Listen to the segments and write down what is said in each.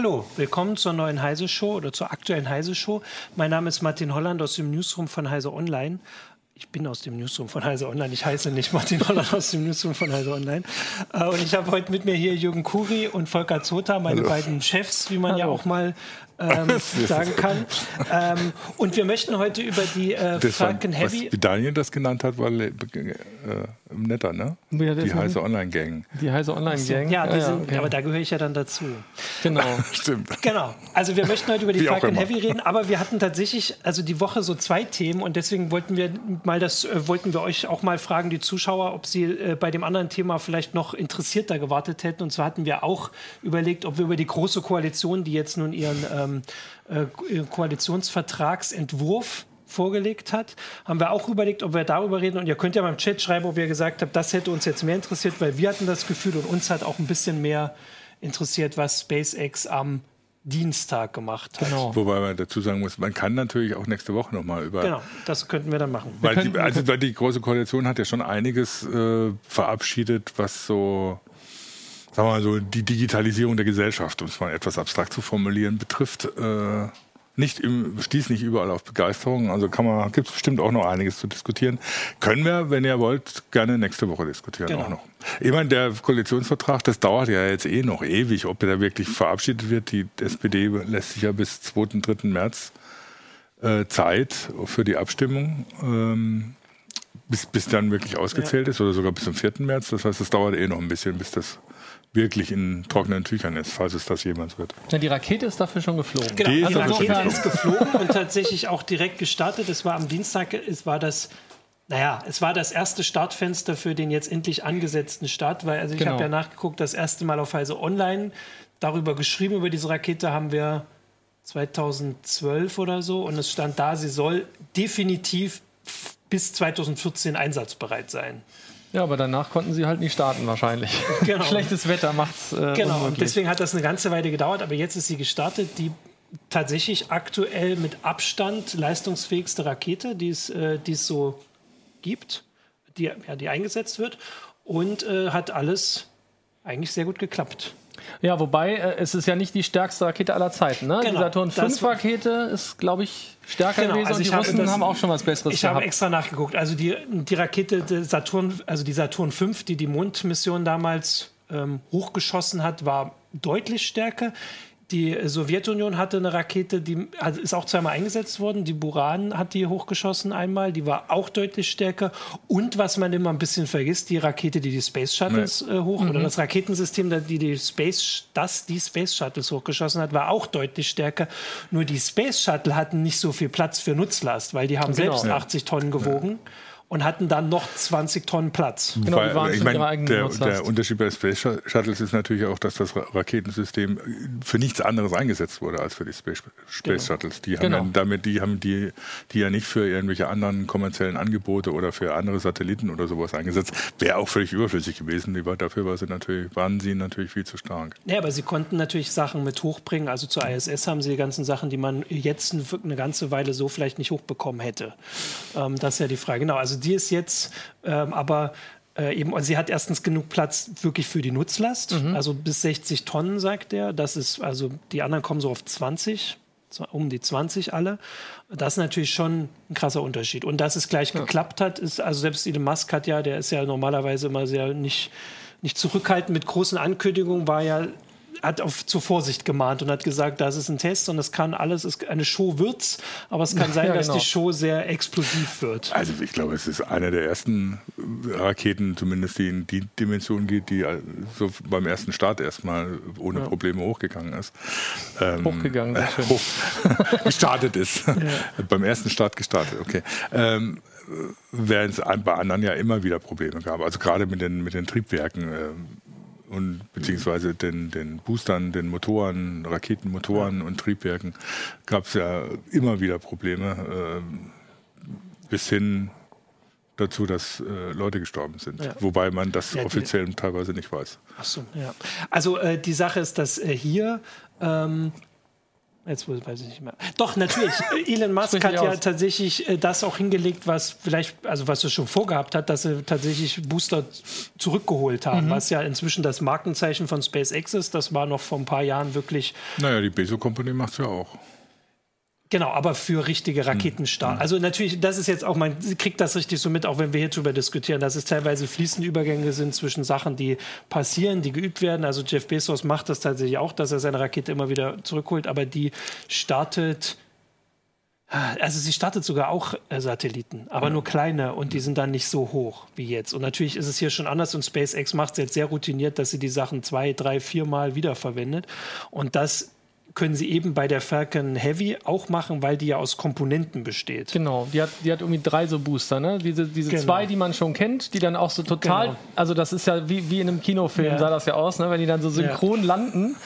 Hallo, willkommen zur neuen Heise Show oder zur aktuellen Heise Show. Mein Name ist Martin Holland aus dem Newsroom von Heise Online. Ich bin aus dem Newsroom von Heise Online. Ich heiße nicht Martin Holland aus dem Newsroom von Heise Online. Äh, und ich habe heute mit mir hier Jürgen Kuri und Volker Zota, meine Hallo. beiden Chefs, wie man Hallo. ja auch mal ähm, sagen kann. Ähm, und wir möchten heute über die äh, Franken Heavy. Was, wie Daniel das genannt hat, war äh, netter, ne? Ja, die heiße Online-Gang. Die heiße Online-Gang. Ja, ja, sind, okay. aber da gehöre ich ja dann dazu. Genau. Stimmt. Genau. Also wir möchten heute über die Falcon Heavy reden, aber wir hatten tatsächlich also die Woche so zwei Themen und deswegen wollten wir mal das äh, wollten wir euch auch mal fragen, die Zuschauer, ob sie äh, bei dem anderen Thema vielleicht noch interessierter gewartet hätten. Und zwar hatten wir auch überlegt, ob wir über die große Koalition, die jetzt nun ihren ähm, äh, Koalitionsvertragsentwurf vorgelegt hat, haben wir auch überlegt, ob wir darüber reden. Und ihr könnt ja mal im Chat schreiben, ob ihr gesagt habt, das hätte uns jetzt mehr interessiert, weil wir hatten das Gefühl und uns hat auch ein bisschen mehr interessiert, was SpaceX am Dienstag gemacht hat. Genau. Wobei man dazu sagen muss, man kann natürlich auch nächste Woche nochmal über. Genau, das könnten wir dann machen. Weil die, also die Große Koalition hat ja schon einiges äh, verabschiedet, was so sagen wir mal so, die Digitalisierung der Gesellschaft, um es mal etwas abstrakt zu formulieren, betrifft. Äh, nicht im, stieß nicht überall auf Begeisterung. Also kann man, gibt es bestimmt auch noch einiges zu diskutieren. Können wir, wenn ihr wollt, gerne nächste Woche diskutieren genau. auch noch. Ich meine, der Koalitionsvertrag, das dauert ja jetzt eh noch ewig, ob der wirklich verabschiedet wird. Die SPD lässt sich ja bis 2., 3. März äh, Zeit für die Abstimmung. Ähm, bis, bis dann wirklich ausgezählt ja. ist oder sogar bis zum 4. März. Das heißt, es dauert eh noch ein bisschen, bis das wirklich in trockenen Tüchern ist, falls es das jemals wird. Ja, die Rakete ist dafür schon geflogen. Genau, die, die Rakete ist geflogen und tatsächlich auch direkt gestartet. Es war am Dienstag, es war das naja, es war das erste Startfenster für den jetzt endlich angesetzten Start, weil also ich genau. habe ja nachgeguckt, das erste Mal auf Heise Online darüber geschrieben, über diese Rakete haben wir 2012 oder so und es stand da, sie soll definitiv bis 2014 einsatzbereit sein. Ja, aber danach konnten sie halt nicht starten wahrscheinlich. Genau. Schlechtes Wetter macht's. Äh, genau, unmöglich. und deswegen hat das eine ganze Weile gedauert, aber jetzt ist sie gestartet. Die tatsächlich aktuell mit Abstand leistungsfähigste Rakete, die es, äh, die es so gibt, die, ja, die eingesetzt wird und äh, hat alles eigentlich sehr gut geklappt. Ja, wobei äh, es ist ja nicht die stärkste Rakete aller Zeiten. Ne? Genau, die Saturn 5 Rakete ist, glaube ich, stärker genau, gewesen also die Russen das, haben auch schon was Besseres Ich gehabt. habe extra nachgeguckt. Also die, die Rakete Saturn, also die Saturn 5, die die Mondmission damals ähm, hochgeschossen hat, war deutlich stärker. Die Sowjetunion hatte eine Rakete, die ist auch zweimal eingesetzt worden. Die Buran hat die hochgeschossen einmal, die war auch deutlich stärker. Und was man immer ein bisschen vergisst, die Rakete, die die Space Shuttles nee. äh, hoch mhm. oder das Raketensystem, die die Space, das die Space Shuttles hochgeschossen hat, war auch deutlich stärker. Nur die Space Shuttle hatten nicht so viel Platz für Nutzlast, weil die haben genau. selbst ja. 80 Tonnen gewogen. Ja und hatten dann noch 20 Tonnen Platz. Genau, Weil, waren ich meine, der, der, Unterschied bei Space Shuttles ist natürlich auch, dass das Raketensystem für nichts anderes eingesetzt wurde als für die Space, Space genau. Shuttles. Die haben genau. ja damit, die haben die, die ja nicht für irgendwelche anderen kommerziellen Angebote oder für andere Satelliten oder sowas eingesetzt. Wäre auch völlig überflüssig gewesen. Die war, dafür war sie natürlich, waren sie natürlich viel zu stark. Ja, aber sie konnten natürlich Sachen mit hochbringen. Also zur ISS haben sie die ganzen Sachen, die man jetzt eine ganze Weile so vielleicht nicht hochbekommen hätte. Ähm, das ist ja die Frage. Genau, also die ist jetzt ähm, aber äh, eben, und sie hat erstens genug Platz wirklich für die Nutzlast, mhm. also bis 60 Tonnen, sagt er. Das ist, also die anderen kommen so auf 20, um die 20 alle. Das ist natürlich schon ein krasser Unterschied. Und dass es gleich ja. geklappt hat, ist, also selbst Elon Musk hat ja, der ist ja normalerweise immer sehr nicht, nicht zurückhaltend mit großen Ankündigungen, war ja hat auf zur Vorsicht gemahnt und hat gesagt, das ist ein Test und das kann alles, ist eine Show wird's, aber es kann sein, ja, genau. dass die Show sehr explosiv wird. Also ich glaube, es ist eine der ersten Raketen, zumindest die in die Dimension geht, die so beim ersten Start erstmal ohne ja. Probleme hochgegangen ist. Ähm, hochgegangen, äh, hoch, gestartet ist. Ja. beim ersten Start gestartet, okay. Ähm, während es bei anderen ja immer wieder Probleme gab. Also gerade mit den, mit den Triebwerken. Ähm, und beziehungsweise den, den Boostern, den Motoren, Raketenmotoren ja. und Triebwerken gab es ja immer wieder Probleme, äh, bis hin dazu, dass äh, Leute gestorben sind. Ja. Wobei man das ja, offiziell teilweise nicht weiß. Ach so, ja. Also äh, die Sache ist, dass äh, hier ähm, Jetzt weiß ich nicht mehr. Doch, natürlich. Elon Musk hat ja aus. tatsächlich äh, das auch hingelegt, was vielleicht, also was er schon vorgehabt hat, dass sie tatsächlich Booster zurückgeholt haben, mhm. was ja inzwischen das Markenzeichen von SpaceX ist. Das war noch vor ein paar Jahren wirklich. Naja, die Bezos Company macht es ja auch. Genau, aber für richtige Raketenstart. Mhm. Also natürlich, das ist jetzt auch, man kriegt das richtig so mit, auch wenn wir hier drüber diskutieren, dass es teilweise fließende Übergänge sind zwischen Sachen, die passieren, die geübt werden. Also Jeff Bezos macht das tatsächlich auch, dass er seine Rakete immer wieder zurückholt, aber die startet also sie startet sogar auch äh, Satelliten, aber ja. nur kleine und die sind dann nicht so hoch wie jetzt. Und natürlich ist es hier schon anders und SpaceX macht es jetzt sehr routiniert, dass sie die Sachen zwei, drei, vier Mal wiederverwendet. Und das können sie eben bei der Falcon Heavy auch machen, weil die ja aus Komponenten besteht. Genau, die hat, die hat irgendwie drei so Booster, ne? Diese, diese genau. zwei, die man schon kennt, die dann auch so total, genau. also das ist ja wie, wie in einem Kinofilm, ja. sah das ja aus, ne? wenn die dann so synchron ja. landen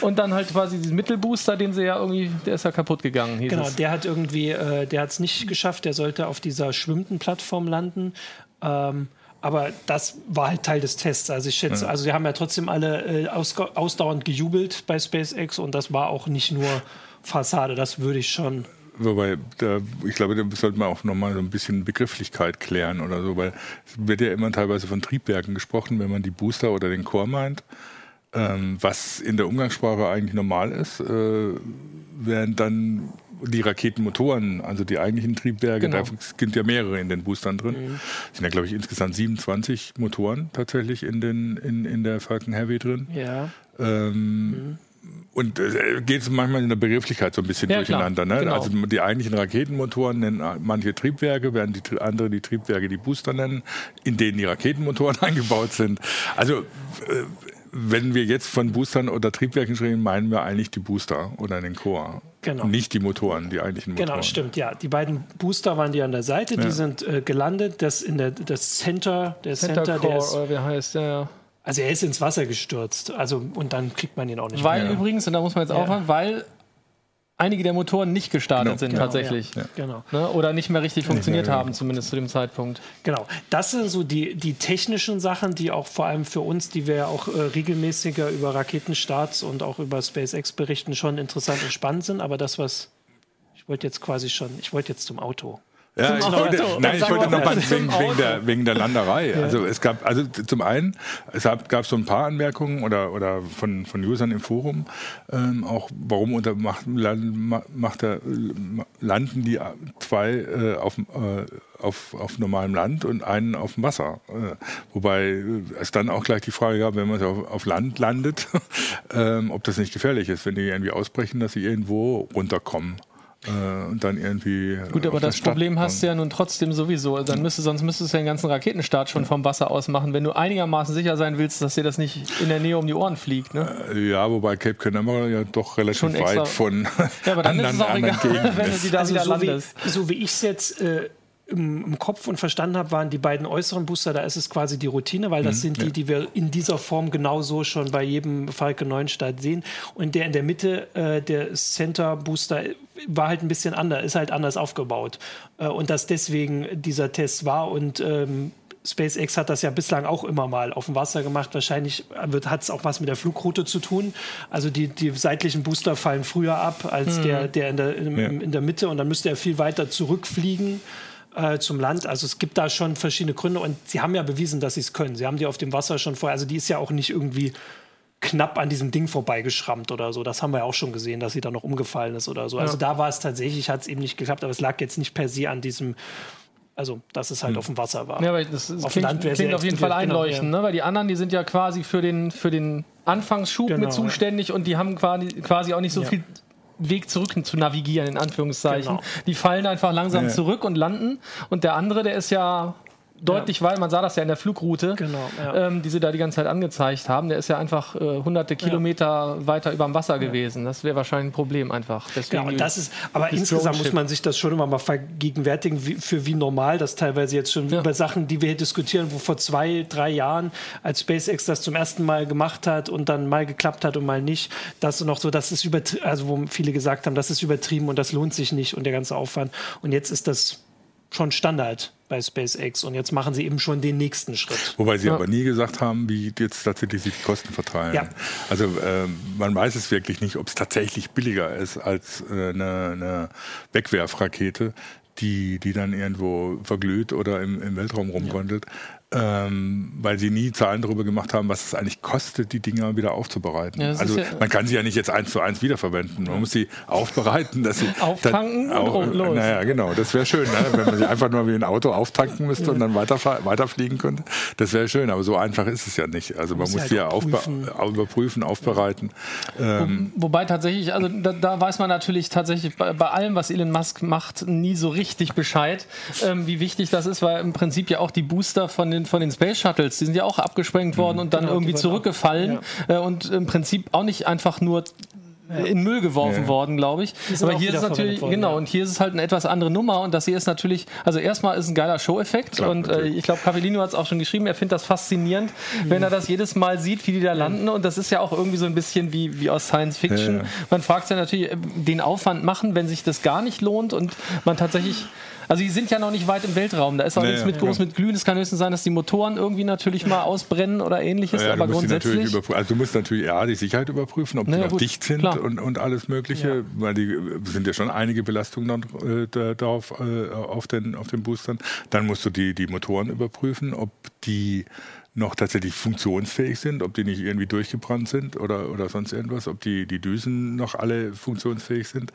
und dann halt quasi diesen Mittelbooster, den sie ja irgendwie, der ist ja kaputt gegangen. Genau, es. der hat irgendwie, äh, der hat es nicht geschafft, der sollte auf dieser schwimmenden Plattform landen. Ähm, aber das war halt Teil des Tests. Also ich schätze, ja. also sie haben ja trotzdem alle äh, aus, ausdauernd gejubelt bei SpaceX und das war auch nicht nur Fassade, das würde ich schon. Wobei, da, ich glaube, da sollte man auch nochmal so ein bisschen Begrifflichkeit klären oder so, weil es wird ja immer teilweise von Triebwerken gesprochen, wenn man die Booster oder den Core meint. Ähm, was in der Umgangssprache eigentlich normal ist, äh, während dann die Raketenmotoren, also die eigentlichen Triebwerke, genau. da sind ja mehrere in den Boostern drin. Mhm. sind ja, glaube ich, insgesamt 27 Motoren tatsächlich in, den, in, in der Falcon Heavy drin. Ja. Ähm, mhm. Und äh, geht es manchmal in der Begrifflichkeit so ein bisschen ja, durcheinander. Ne? Genau. Also die eigentlichen Raketenmotoren nennen manche Triebwerke, während die andere die Triebwerke die Booster nennen, in denen die Raketenmotoren eingebaut sind. Also äh, wenn wir jetzt von Boostern oder Triebwerken sprechen, meinen wir eigentlich die Booster oder den Core. Genau. Nicht die Motoren, die eigentlichen Motoren. Genau, stimmt, ja. Die beiden Booster waren die an der Seite, ja. die sind äh, gelandet. Das in der das Center, der Center, Center Core, der ist, oder wie heißt, ja. Also er ist ins Wasser gestürzt. Also und dann kriegt man ihn auch nicht weil mehr. Weil übrigens, und da muss man jetzt ja. aufhören, weil einige der Motoren nicht gestartet genau, sind genau, tatsächlich. Ja, genau. Ne? Oder nicht mehr richtig funktioniert mehr, haben, zumindest zu dem Zeitpunkt. Genau. Das sind so die, die technischen Sachen, die auch vor allem für uns, die wir ja auch äh, regelmäßiger über Raketenstarts und auch über SpaceX berichten, schon interessant und spannend sind. Aber das, was ich wollte jetzt quasi schon, ich wollte jetzt zum Auto. Ja, ich wollte, nein, ich wollte noch mal wegen, wegen, der, wegen der Landerei. Ja. Also es gab, also zum einen, es gab, gab so ein paar Anmerkungen oder, oder von, von Usern im Forum, ähm, auch warum unter, macht, macht der, landen die zwei äh, auf, äh, auf, auf normalem Land und einen auf dem Wasser. Äh, wobei es dann auch gleich die Frage gab, wenn man auf, auf Land landet, ähm, ob das nicht gefährlich ist, wenn die irgendwie ausbrechen, dass sie irgendwo runterkommen äh, und dann irgendwie. Gut, aber das Problem hast du ja nun trotzdem sowieso. Dann müsste, sonst müsstest du den ganzen Raketenstart schon vom Wasser aus machen, wenn du einigermaßen sicher sein willst, dass dir das nicht in der Nähe um die Ohren fliegt. Ne? Äh, ja, wobei Cape Canaveral ja doch relativ schon weit von ja, aber dann anderen, ist es auch egal, wenn du die da also wieder so landest. Wie, so wie ich es jetzt äh, im, im, Kopf und verstanden habe, waren die beiden äußeren Booster, da ist es quasi die Routine, weil das mhm, sind die, ja. die wir in dieser Form genauso schon bei jedem Falcon 9 Start sehen. Und der in der Mitte, äh, der Center Booster, war halt ein bisschen anders, ist halt anders aufgebaut. Äh, und dass deswegen dieser Test war und ähm, SpaceX hat das ja bislang auch immer mal auf dem Wasser gemacht. Wahrscheinlich hat es auch was mit der Flugroute zu tun. Also die, die seitlichen Booster fallen früher ab als mhm. der, der, in der in, ja. in der Mitte und dann müsste er viel weiter zurückfliegen äh, zum Land. Also es gibt da schon verschiedene Gründe und sie haben ja bewiesen, dass sie es können. Sie haben die auf dem Wasser schon vorher, also die ist ja auch nicht irgendwie knapp an diesem Ding vorbeigeschrammt oder so. Das haben wir ja auch schon gesehen, dass sie da noch umgefallen ist oder so. Also ja. da war es tatsächlich, hat es eben nicht geklappt, aber es lag jetzt nicht per se an diesem also, dass es halt hm. auf dem Wasser war. Ja, aber das, das auf klingt, Land klingt auf jeden Fall einleuchten, genau, ja. ne? weil die anderen, die sind ja quasi für den, für den Anfangsschub genau, mit zuständig ja. und die haben quasi, quasi auch nicht so viel Weg zurück zu navigieren, in Anführungszeichen. Genau. Die fallen einfach langsam ja. zurück und landen. Und der andere, der ist ja deutlich, ja. weil man sah das ja in der Flugroute, genau, ja. ähm, die sie da die ganze Zeit angezeigt haben. Der ist ja einfach äh, hunderte Kilometer ja. weiter über dem Wasser gewesen. Das wäre wahrscheinlich ein Problem einfach. Deswegen ja, das ist, aber insgesamt muss man sich das schon immer mal vergegenwärtigen, wie, für wie normal das teilweise jetzt schon über Sachen, die wir hier diskutieren, wo vor zwei, drei Jahren, als SpaceX das zum ersten Mal gemacht hat und dann mal geklappt hat und mal nicht, das noch so, das ist übertrieben, also wo viele gesagt haben, das ist übertrieben und das lohnt sich nicht und der ganze Aufwand. Und jetzt ist das schon Standard bei SpaceX und jetzt machen sie eben schon den nächsten Schritt. Wobei sie ja. aber nie gesagt haben, wie jetzt tatsächlich sich die Kosten verteilen. Ja. Also äh, man weiß es wirklich nicht, ob es tatsächlich billiger ist als äh, eine, eine Wegwerfrakete, die, die dann irgendwo verglüht oder im, im Weltraum rumwandelt ähm, weil sie nie Zahlen darüber gemacht haben, was es eigentlich kostet, die Dinger wieder aufzubereiten. Ja, also ja man kann sie ja nicht jetzt eins zu eins wiederverwenden. Man muss sie aufbereiten, dass sie auftanken dann, und auch, los. Naja, genau, das wäre schön, ne? wenn man sie einfach nur wie ein Auto auftanken müsste ja. und dann weiter, weiterfliegen könnte. Das wäre schön, aber so einfach ist es ja nicht. Also man, man muss, sie ja aufbe überprüfen, aufbereiten. Ähm, Wo, wobei tatsächlich, also da, da, weiß man natürlich tatsächlich bei, bei, allem, was Elon Musk macht, nie so richtig Bescheid, ähm, wie wichtig das ist, weil im Prinzip ja auch die Booster von den den, von den Space Shuttles, die sind ja auch abgesprengt worden mhm. und dann genau, irgendwie zurückgefallen ja. äh, und im Prinzip auch nicht einfach nur in Müll geworfen ja. worden, glaube ich. Aber hier ist es natürlich, worden, genau, ja. und hier ist es halt eine etwas andere Nummer und das hier ist natürlich, also erstmal ist ein geiler Show-Effekt und äh, ich glaube, Capellino hat es auch schon geschrieben, er findet das faszinierend, mhm. wenn er das jedes Mal sieht, wie die da landen und das ist ja auch irgendwie so ein bisschen wie, wie aus Science Fiction. Ja, man fragt sich ja natürlich, äh, den Aufwand machen, wenn sich das gar nicht lohnt und man tatsächlich also die sind ja noch nicht weit im Weltraum. Da ist auch nee, nichts mit groß mit Glühen. Es kann höchstens sein, dass die Motoren irgendwie natürlich mal ausbrennen oder ähnliches. Ja, aber grundsätzlich. Also du musst natürlich ja die Sicherheit überprüfen, ob naja, die noch gut, dicht sind und, und alles Mögliche. Ja. Weil die sind ja schon einige Belastungen äh, darauf äh, auf, den, auf den Boostern. Dann musst du die, die Motoren überprüfen, ob die noch tatsächlich funktionsfähig sind, ob die nicht irgendwie durchgebrannt sind oder, oder sonst irgendwas, ob die, die Düsen noch alle funktionsfähig sind.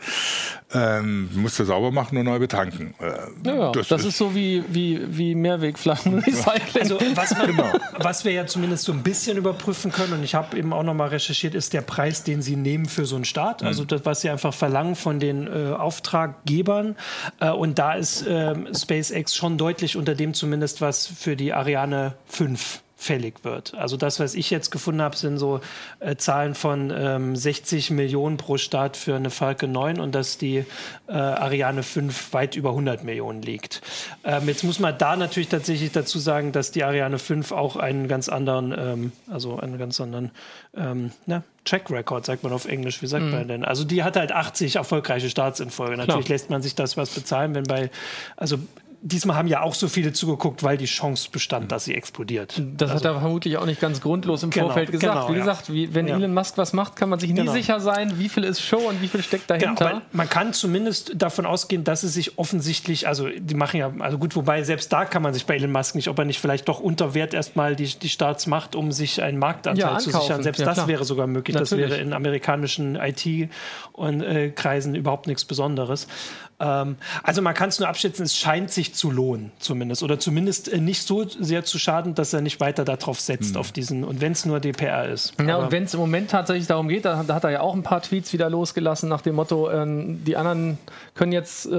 Ähm, musst du sauber machen und neu betanken. Äh, ja, das, das ist, ist, so wie, wie, wie Mehrwegflaschenrecycling. Also was, man, genau. was wir ja zumindest so ein bisschen überprüfen können, und ich habe eben auch nochmal recherchiert, ist der Preis, den sie nehmen für so einen Start. Also mhm. das, was sie einfach verlangen von den äh, Auftraggebern. Äh, und da ist ähm, SpaceX schon deutlich unter dem zumindest, was für die Ariane 5 fällig wird. Also das, was ich jetzt gefunden habe, sind so äh, Zahlen von ähm, 60 Millionen pro Start für eine Falcon 9 und dass die äh, Ariane 5 weit über 100 Millionen liegt. Ähm, jetzt muss man da natürlich tatsächlich dazu sagen, dass die Ariane 5 auch einen ganz anderen, ähm, also einen ganz anderen ähm, na, Track Record, sagt man auf Englisch, wie sagt mhm. man denn? Also die hat halt 80 erfolgreiche Starts in Folge. Natürlich Klar. lässt man sich das was bezahlen, wenn bei, also diesmal haben ja auch so viele zugeguckt, weil die Chance bestand, mhm. dass sie explodiert. Das also, hat er vermutlich auch nicht ganz grundlos im genau, Vorfeld gesagt. Genau, wie gesagt, wie, wenn ja. Elon Musk was macht, kann man sich nie genau. sicher sein, wie viel ist Show und wie viel steckt genau, dahinter. Genau, man kann zumindest davon ausgehen, dass es sich offensichtlich, also die machen ja, also gut, wobei selbst da kann man sich bei Elon Musk nicht, ob er nicht vielleicht doch unter Wert erstmal die, die Starts macht, um sich einen Marktanteil ja, zu sichern. Selbst ja, das wäre sogar möglich. Natürlich. Das wäre in amerikanischen IT-Kreisen äh, überhaupt nichts Besonderes. Ähm, also man kann es nur abschätzen, es scheint sich zu lohnen, zumindest. Oder zumindest äh, nicht so sehr zu schaden, dass er nicht weiter darauf setzt, mhm. auf diesen, und wenn es nur DPR ist. Ja, Aber und wenn es im Moment tatsächlich darum geht, da, da, hat er ja auch ein paar Tweets wieder losgelassen nach dem Motto, äh, die anderen können jetzt, äh,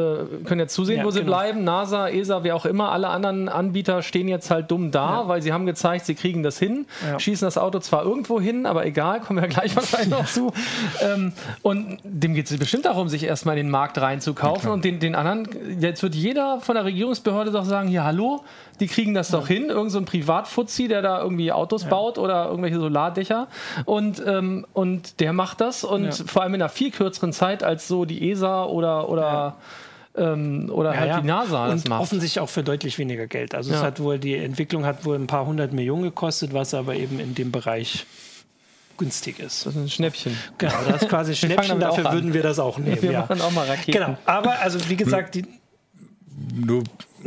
können jetzt zusehen, ja, wo sie genau. bleiben. NASA, ESA, wer auch immer, alle anderen Anbieter stehen jetzt halt dumm da, ja. weil sie haben gezeigt, sie kriegen das hin, ja. schießen das Auto zwar irgendwo hin, aber egal, kommen wir gleich wahrscheinlich noch zu. Ähm, und dem geht es bestimmt darum, sich erstmal in den Markt reinzukaufen machen und den, den anderen, jetzt wird jeder von der Regierungsbehörde doch sagen, hier, hallo, die kriegen das ja. doch hin, irgend so ein Privatfuzzi, der da irgendwie Autos ja. baut oder irgendwelche Solardächer und, ähm, und der macht das und ja. vor allem in einer viel kürzeren Zeit als so die ESA oder, oder ähm, oder ja, halt ja. die NASA das und macht. offensichtlich auch für deutlich weniger Geld. Also ja. es hat wohl die Entwicklung hat wohl ein paar hundert Millionen gekostet, was aber eben in dem Bereich günstig ist. Das ist ein Schnäppchen. Genau, das ist quasi Schnäppchen, dafür würden wir das auch nehmen. Wir ja. machen auch mal Raketen. Genau, aber also wie gesagt, die nur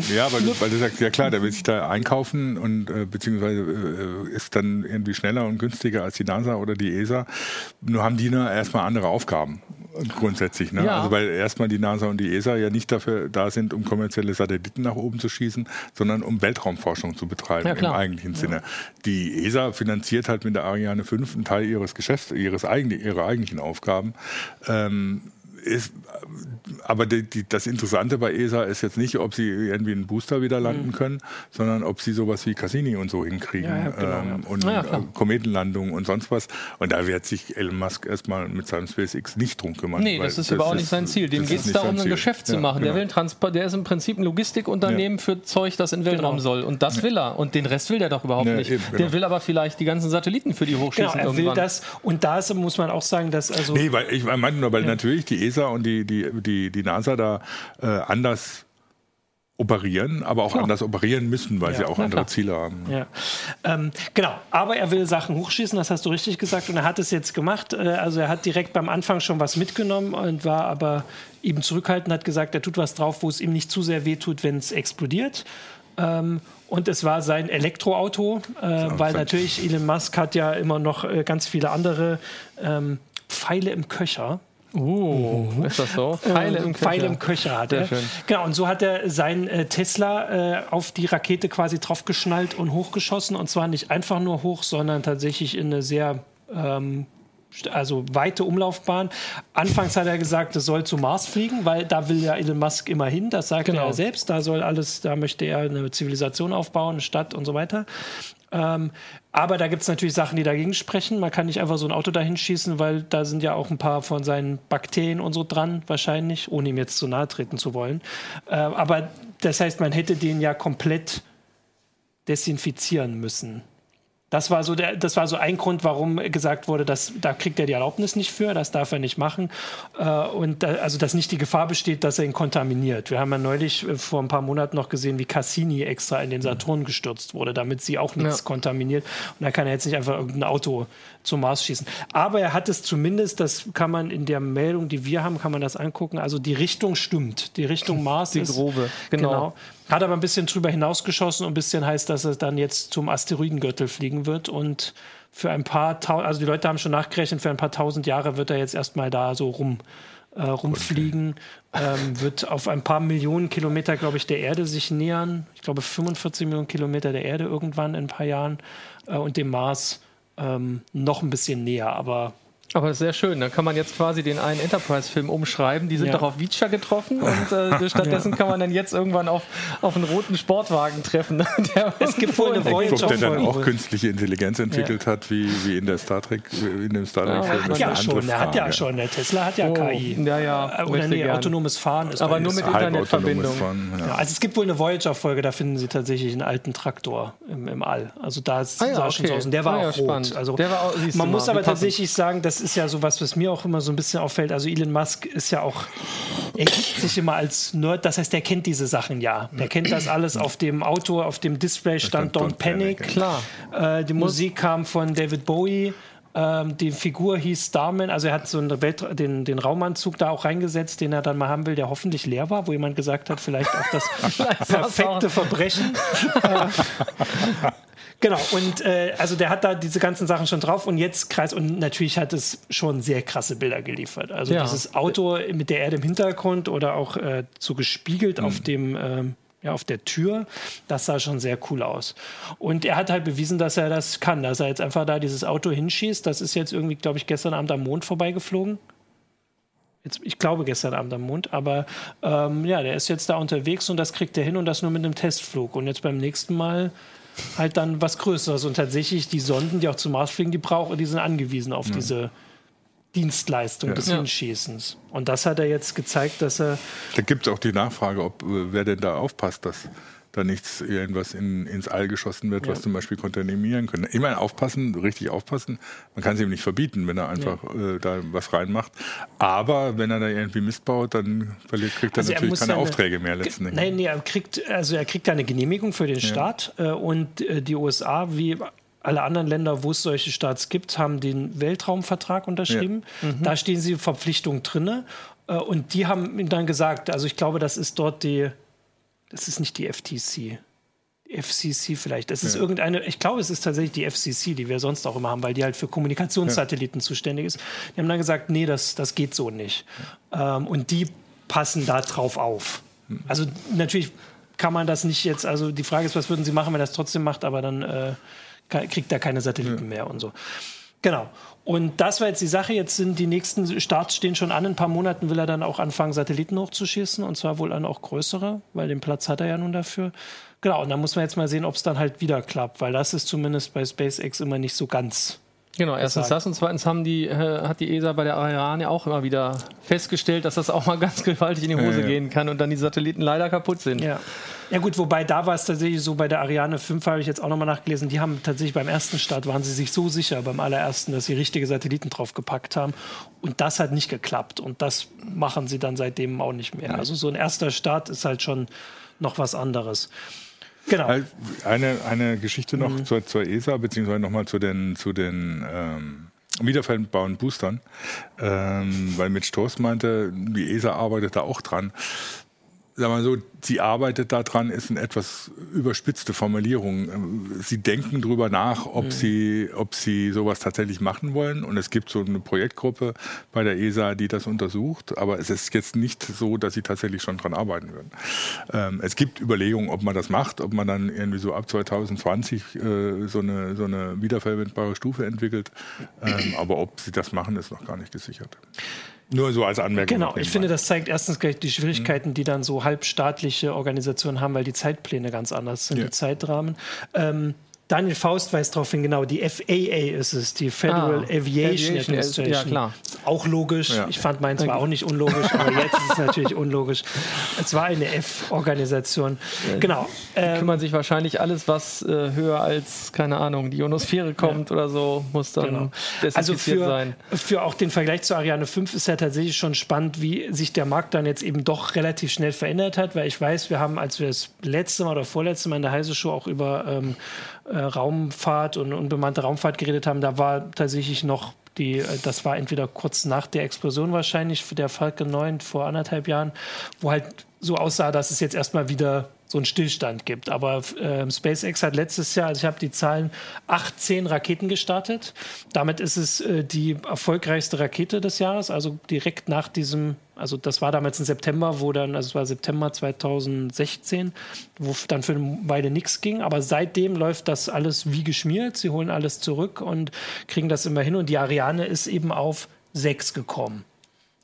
ja, weil, weil du sagst, ja klar, der will sich da einkaufen und äh, beziehungsweise äh, ist dann irgendwie schneller und günstiger als die NASA oder die ESA. Nur haben die ne, erstmal andere Aufgaben grundsätzlich. Ne? Ja. Also weil erstmal die NASA und die ESA ja nicht dafür da sind, um kommerzielle Satelliten nach oben zu schießen, sondern um Weltraumforschung zu betreiben ja, im eigentlichen Sinne. Ja. Die ESA finanziert halt mit der Ariane 5 einen Teil ihres Geschäfts, ihres eigenen, ihrer eigentlichen Aufgaben. Ähm, ist, aber die, die, das Interessante bei ESA ist jetzt nicht, ob sie irgendwie einen Booster wieder landen mhm. können, sondern ob sie sowas wie Cassini und so hinkriegen ja, ja, genau, ähm, und ja, äh, Kometenlandungen und sonst was. Und da wird sich Elon Musk erstmal mit seinem SpaceX nicht drum kümmern. Nee, das ist überhaupt nicht sein Ziel. Dem geht es darum, ein Geschäft zu machen. Genau. Der, will Transport, der ist im Prinzip ein Logistikunternehmen für Zeug, das in den Weltraum genau. soll. Und das will er. Und den Rest will der doch überhaupt nicht. Eben, genau. Der will aber vielleicht die ganzen Satelliten für die hochschießen. Genau, er will das. Und da muss man auch sagen, dass also. Nee, weil ich meine nur, weil natürlich die ESA und die, die, die, die NASA da äh, anders operieren, aber auch Klar. anders operieren müssen, weil ja, sie auch andere klar. Ziele haben. Ja. Ähm, genau, aber er will Sachen hochschießen, das hast du richtig gesagt, und er hat es jetzt gemacht. Äh, also er hat direkt beim Anfang schon was mitgenommen und war aber eben zurückhaltend, hat gesagt, er tut was drauf, wo es ihm nicht zu sehr wehtut, wenn es explodiert. Ähm, und es war sein Elektroauto, äh, weil natürlich Elon Musk hat ja immer noch äh, ganz viele andere ähm, Pfeile im Köcher. Uh, mhm. ist das so? Pfeile im Köcher. Pfeile im Köcher hat er. Genau, und so hat er sein äh, Tesla äh, auf die Rakete quasi draufgeschnallt und hochgeschossen. Und zwar nicht einfach nur hoch, sondern tatsächlich in eine sehr ähm, also weite Umlaufbahn. Anfangs hat er gesagt, es soll zum Mars fliegen, weil da will ja Elon Musk immer hin. Das sagt genau. er selbst. Da soll alles, da möchte er eine Zivilisation aufbauen, eine Stadt und so weiter. Ähm, aber da gibt es natürlich Sachen, die dagegen sprechen. Man kann nicht einfach so ein Auto dahin schießen, weil da sind ja auch ein paar von seinen Bakterien und so dran, wahrscheinlich, ohne ihm jetzt zu nahe treten zu wollen. Äh, aber das heißt, man hätte den ja komplett desinfizieren müssen. Das war so der, das war so ein Grund, warum gesagt wurde, dass da kriegt er die Erlaubnis nicht für, das darf er nicht machen äh, und da, also dass nicht die Gefahr besteht, dass er ihn kontaminiert. Wir haben ja neulich äh, vor ein paar Monaten noch gesehen, wie Cassini extra in den Saturn gestürzt wurde, damit sie auch nichts ja. kontaminiert. Und da kann er jetzt nicht einfach irgendein Auto zum Mars schießen. Aber er hat es zumindest, das kann man in der Meldung, die wir haben, kann man das angucken. Also die Richtung stimmt, die Richtung Mars die ist grobe, genau. genau hat aber ein bisschen drüber hinausgeschossen und ein bisschen heißt, dass es dann jetzt zum Asteroidengürtel fliegen wird und für ein paar tausend, also die Leute haben schon nachgerechnet, für ein paar tausend Jahre wird er jetzt erstmal da so rum äh, rumfliegen, ähm, wird auf ein paar Millionen Kilometer, glaube ich, der Erde sich nähern. Ich glaube 45 Millionen Kilometer der Erde irgendwann in ein paar Jahren äh, und dem Mars ähm, noch ein bisschen näher, aber aber das ist sehr schön. Da kann man jetzt quasi den einen Enterprise-Film umschreiben. Die sind ja. doch auf Vicha getroffen und äh, stattdessen ja. kann man dann jetzt irgendwann auf, auf einen roten Sportwagen treffen. es gibt wohl eine Voyager, der dann auch künstliche Intelligenz entwickelt ja. hat, wie, wie in der Star Trek, in dem Star Trek-Film. Ja, hat ja schon, er hat ja schon. Der Tesla hat ja oh, KI. Ja, ja. Äh, oder nee, autonomes Fahren ist Aber nur mit Internetverbindung. also es gibt wohl eine Voyager-Folge, da finden sie tatsächlich einen alten Traktor im, im All. Also da ah, sah okay. schon so aus. Und der war ah, auch rot. Also, war auch, man muss aber tatsächlich sagen, das ist ja so was, was mir auch immer so ein bisschen auffällt, also Elon Musk ist ja auch, er gibt sich immer als Nerd, das heißt, er kennt diese Sachen ja. Der kennt das alles auf dem Auto, auf dem Display stand Don't, Don't Panic. Panic. Klar. Äh, die Musik kam von David Bowie. Ähm, die Figur hieß Starman, also er hat so einen Welt, den, den Raumanzug da auch reingesetzt, den er dann mal haben will, der hoffentlich leer war, wo jemand gesagt hat, vielleicht auch das perfekte Verbrechen. Genau, und äh, also der hat da diese ganzen Sachen schon drauf und jetzt kreis und natürlich hat es schon sehr krasse Bilder geliefert. Also ja. dieses Auto mit der Erde im Hintergrund oder auch äh, so gespiegelt mhm. auf dem ähm, ja, auf der Tür, das sah schon sehr cool aus. Und er hat halt bewiesen, dass er das kann, dass er jetzt einfach da dieses Auto hinschießt. Das ist jetzt irgendwie, glaube ich, gestern Abend am Mond vorbeigeflogen. Jetzt, ich glaube gestern Abend am Mond, aber ähm, ja, der ist jetzt da unterwegs und das kriegt er hin und das nur mit einem Testflug. Und jetzt beim nächsten Mal halt dann was Größeres. Und tatsächlich die Sonden, die auch zum Mars fliegen, die brauchen, die sind angewiesen auf ja. diese Dienstleistung ja. des. Hinschießens. Und das hat er jetzt gezeigt, dass er. Da gibt es auch die Nachfrage, ob äh, wer denn da aufpasst, dass da nichts irgendwas in, ins All geschossen wird, ja. was zum Beispiel kontaminieren könnte. Immer aufpassen, richtig aufpassen. Man kann es ihm nicht verbieten, wenn er einfach ja. äh, da was reinmacht. Aber wenn er da irgendwie missbaut, dann verliert, kriegt er also natürlich er keine eine, Aufträge mehr letzten Endes. Nein, nee, er kriegt, also er kriegt eine Genehmigung für den Staat äh, und äh, die USA, wie alle anderen Länder, wo es solche Staats gibt, haben den Weltraumvertrag unterschrieben. Ja. Mhm. Da stehen sie Verpflichtungen drin. Äh, und die haben ihm dann gesagt, also ich glaube, das ist dort die das ist nicht die FTC. FCC vielleicht. Das ist ja. irgendeine, ich glaube, es ist tatsächlich die FCC, die wir sonst auch immer haben, weil die halt für Kommunikationssatelliten ja. zuständig ist. Die haben dann gesagt, nee, das, das geht so nicht. Ja. Ähm, und die passen da drauf auf. Hm. Also natürlich kann man das nicht jetzt, also die Frage ist, was würden sie machen, wenn er das trotzdem macht, aber dann äh, kriegt er keine Satelliten mehr und so. Genau. Und das war jetzt die Sache. Jetzt sind die nächsten Starts stehen schon an. In ein paar Monaten will er dann auch anfangen, Satelliten hochzuschießen und zwar wohl dann auch größere, weil den Platz hat er ja nun dafür. Genau. Und dann muss man jetzt mal sehen, ob es dann halt wieder klappt, weil das ist zumindest bei SpaceX immer nicht so ganz. Genau, erstens das und zweitens haben die, äh, hat die ESA bei der Ariane auch immer wieder festgestellt, dass das auch mal ganz gewaltig in die Hose ja, ja. gehen kann und dann die Satelliten leider kaputt sind. Ja. Ja gut, wobei da war es tatsächlich so, bei der Ariane 5 habe ich jetzt auch nochmal nachgelesen, die haben tatsächlich beim ersten Start, waren sie sich so sicher beim allerersten, dass sie richtige Satelliten drauf gepackt haben. Und das hat nicht geklappt. Und das machen sie dann seitdem auch nicht mehr. Also so ein erster Start ist halt schon noch was anderes. Genau. Eine, eine Geschichte noch mhm. zur, zur ESA, beziehungsweise nochmal zu den, zu den ähm, wiederverwendbaren Boostern, ähm, weil Mitch Toast meinte, die ESA arbeitet da auch dran sagen wir so, sie arbeitet daran, ist eine etwas überspitzte Formulierung. Sie denken darüber nach, ob, mhm. sie, ob sie sowas tatsächlich machen wollen. Und es gibt so eine Projektgruppe bei der ESA, die das untersucht. Aber es ist jetzt nicht so, dass sie tatsächlich schon daran arbeiten würden. Ähm, es gibt Überlegungen, ob man das macht, ob man dann irgendwie so ab 2020 äh, so, eine, so eine wiederverwendbare Stufe entwickelt. Ähm, aber ob sie das machen, ist noch gar nicht gesichert. Nur so als Anmerkung. Genau, ich finde, das zeigt erstens gleich die Schwierigkeiten, die dann so halbstaatliche Organisationen haben, weil die Zeitpläne ganz anders sind, ja. die Zeitrahmen. Ähm, Daniel Faust weist darauf hin, genau, die FAA ist es, die Federal ah, Aviation, Aviation Administration. Ja, klar. Auch logisch. Ja. Ich fand meins war auch nicht unlogisch, aber jetzt ist es natürlich unlogisch. Es war eine F-Organisation. Genau. Die ähm, kümmern sich wahrscheinlich alles, was äh, höher als, keine Ahnung, die Ionosphäre kommt ja. oder so, muss dann genau. also für, sein. Für auch den Vergleich zu Ariane 5 ist ja tatsächlich schon spannend, wie sich der Markt dann jetzt eben doch relativ schnell verändert hat, weil ich weiß, wir haben, als wir das letzte Mal oder vorletzte Mal in der Heise Show auch über ähm, äh, Raumfahrt und unbemannte Raumfahrt geredet haben, da war tatsächlich noch die, äh, das war entweder kurz nach der Explosion wahrscheinlich, der Falcon 9 vor anderthalb Jahren, wo halt so aussah, dass es jetzt erstmal wieder so einen Stillstand gibt. Aber äh, SpaceX hat letztes Jahr, also ich habe die Zahlen, 18 Raketen gestartet. Damit ist es äh, die erfolgreichste Rakete des Jahres, also direkt nach diesem, also das war damals im September, wo dann, also es war September 2016, wo dann für eine Weile nichts ging. Aber seitdem läuft das alles wie geschmiert. Sie holen alles zurück und kriegen das immer hin. Und die Ariane ist eben auf 6 gekommen.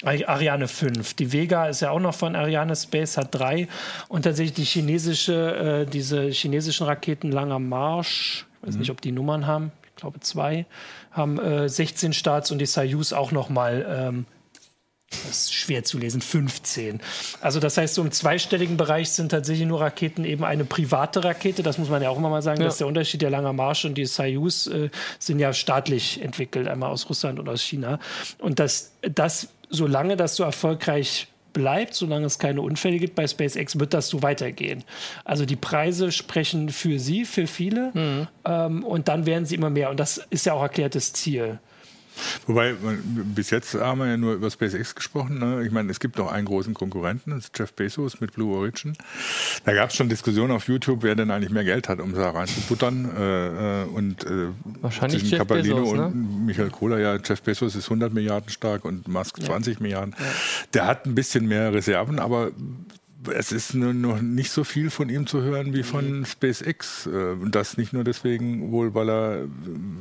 Ariane 5. Die Vega ist ja auch noch von Ariane Space, hat drei. Und tatsächlich die chinesische, äh, diese chinesischen Raketen Langer Marsch, ich weiß mhm. nicht, ob die Nummern haben, ich glaube zwei, haben äh, 16 Starts und die Soyuz auch noch mal ähm, das ist schwer zu lesen, 15. Also das heißt, so im zweistelligen Bereich sind tatsächlich nur Raketen eben eine private Rakete. Das muss man ja auch immer mal sagen, ja. dass der Unterschied der Langer Marsch und die Soyuz äh, sind ja staatlich entwickelt, einmal aus Russland und aus China. Und das, das solange das so erfolgreich bleibt, solange es keine Unfälle gibt bei SpaceX, wird das so weitergehen. Also die Preise sprechen für sie, für viele. Mhm. Ähm, und dann werden sie immer mehr. Und das ist ja auch erklärtes Ziel. Wobei, bis jetzt haben wir ja nur über SpaceX gesprochen. Ne? Ich meine, es gibt noch einen großen Konkurrenten, das ist Jeff Bezos mit Blue Origin. Da gab es schon Diskussionen auf YouTube, wer denn eigentlich mehr Geld hat, um da reinzubuttern. Äh, äh und äh, Wahrscheinlich Jeff Capellino Bezos, ne? und Michael Kohler, ja, Jeff Bezos ist 100 Milliarden stark und Musk 20 ja. Milliarden. Ja. Der hat ein bisschen mehr Reserven, aber es ist noch nicht so viel von ihm zu hören wie von SpaceX. Äh, und das nicht nur deswegen, wohl weil er,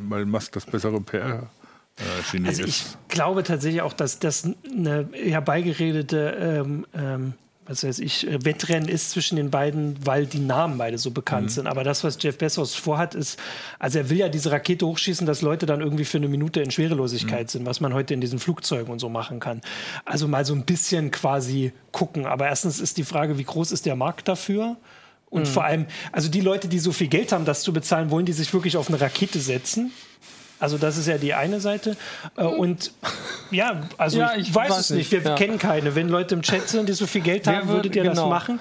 weil Musk das bessere PR äh, also ich glaube tatsächlich auch, dass das eine herbeigeredete ähm, ähm, was weiß ich, äh, Wettrennen ist zwischen den beiden, weil die Namen beide so bekannt mhm. sind. Aber das, was Jeff Bezos vorhat, ist, also er will ja diese Rakete hochschießen, dass Leute dann irgendwie für eine Minute in Schwerelosigkeit mhm. sind, was man heute in diesen Flugzeugen und so machen kann. Also mal so ein bisschen quasi gucken. Aber erstens ist die Frage, wie groß ist der Markt dafür? Und mhm. vor allem, also die Leute, die so viel Geld haben, das zu bezahlen, wollen die sich wirklich auf eine Rakete setzen? Also das ist ja die eine Seite. Äh, und ja, also ja, ich, ich, weiß, es nicht. Wir ja. kennen keine. Wenn Leute im Chat sind, die so viel Geld haben, würdet ihr genau. das machen.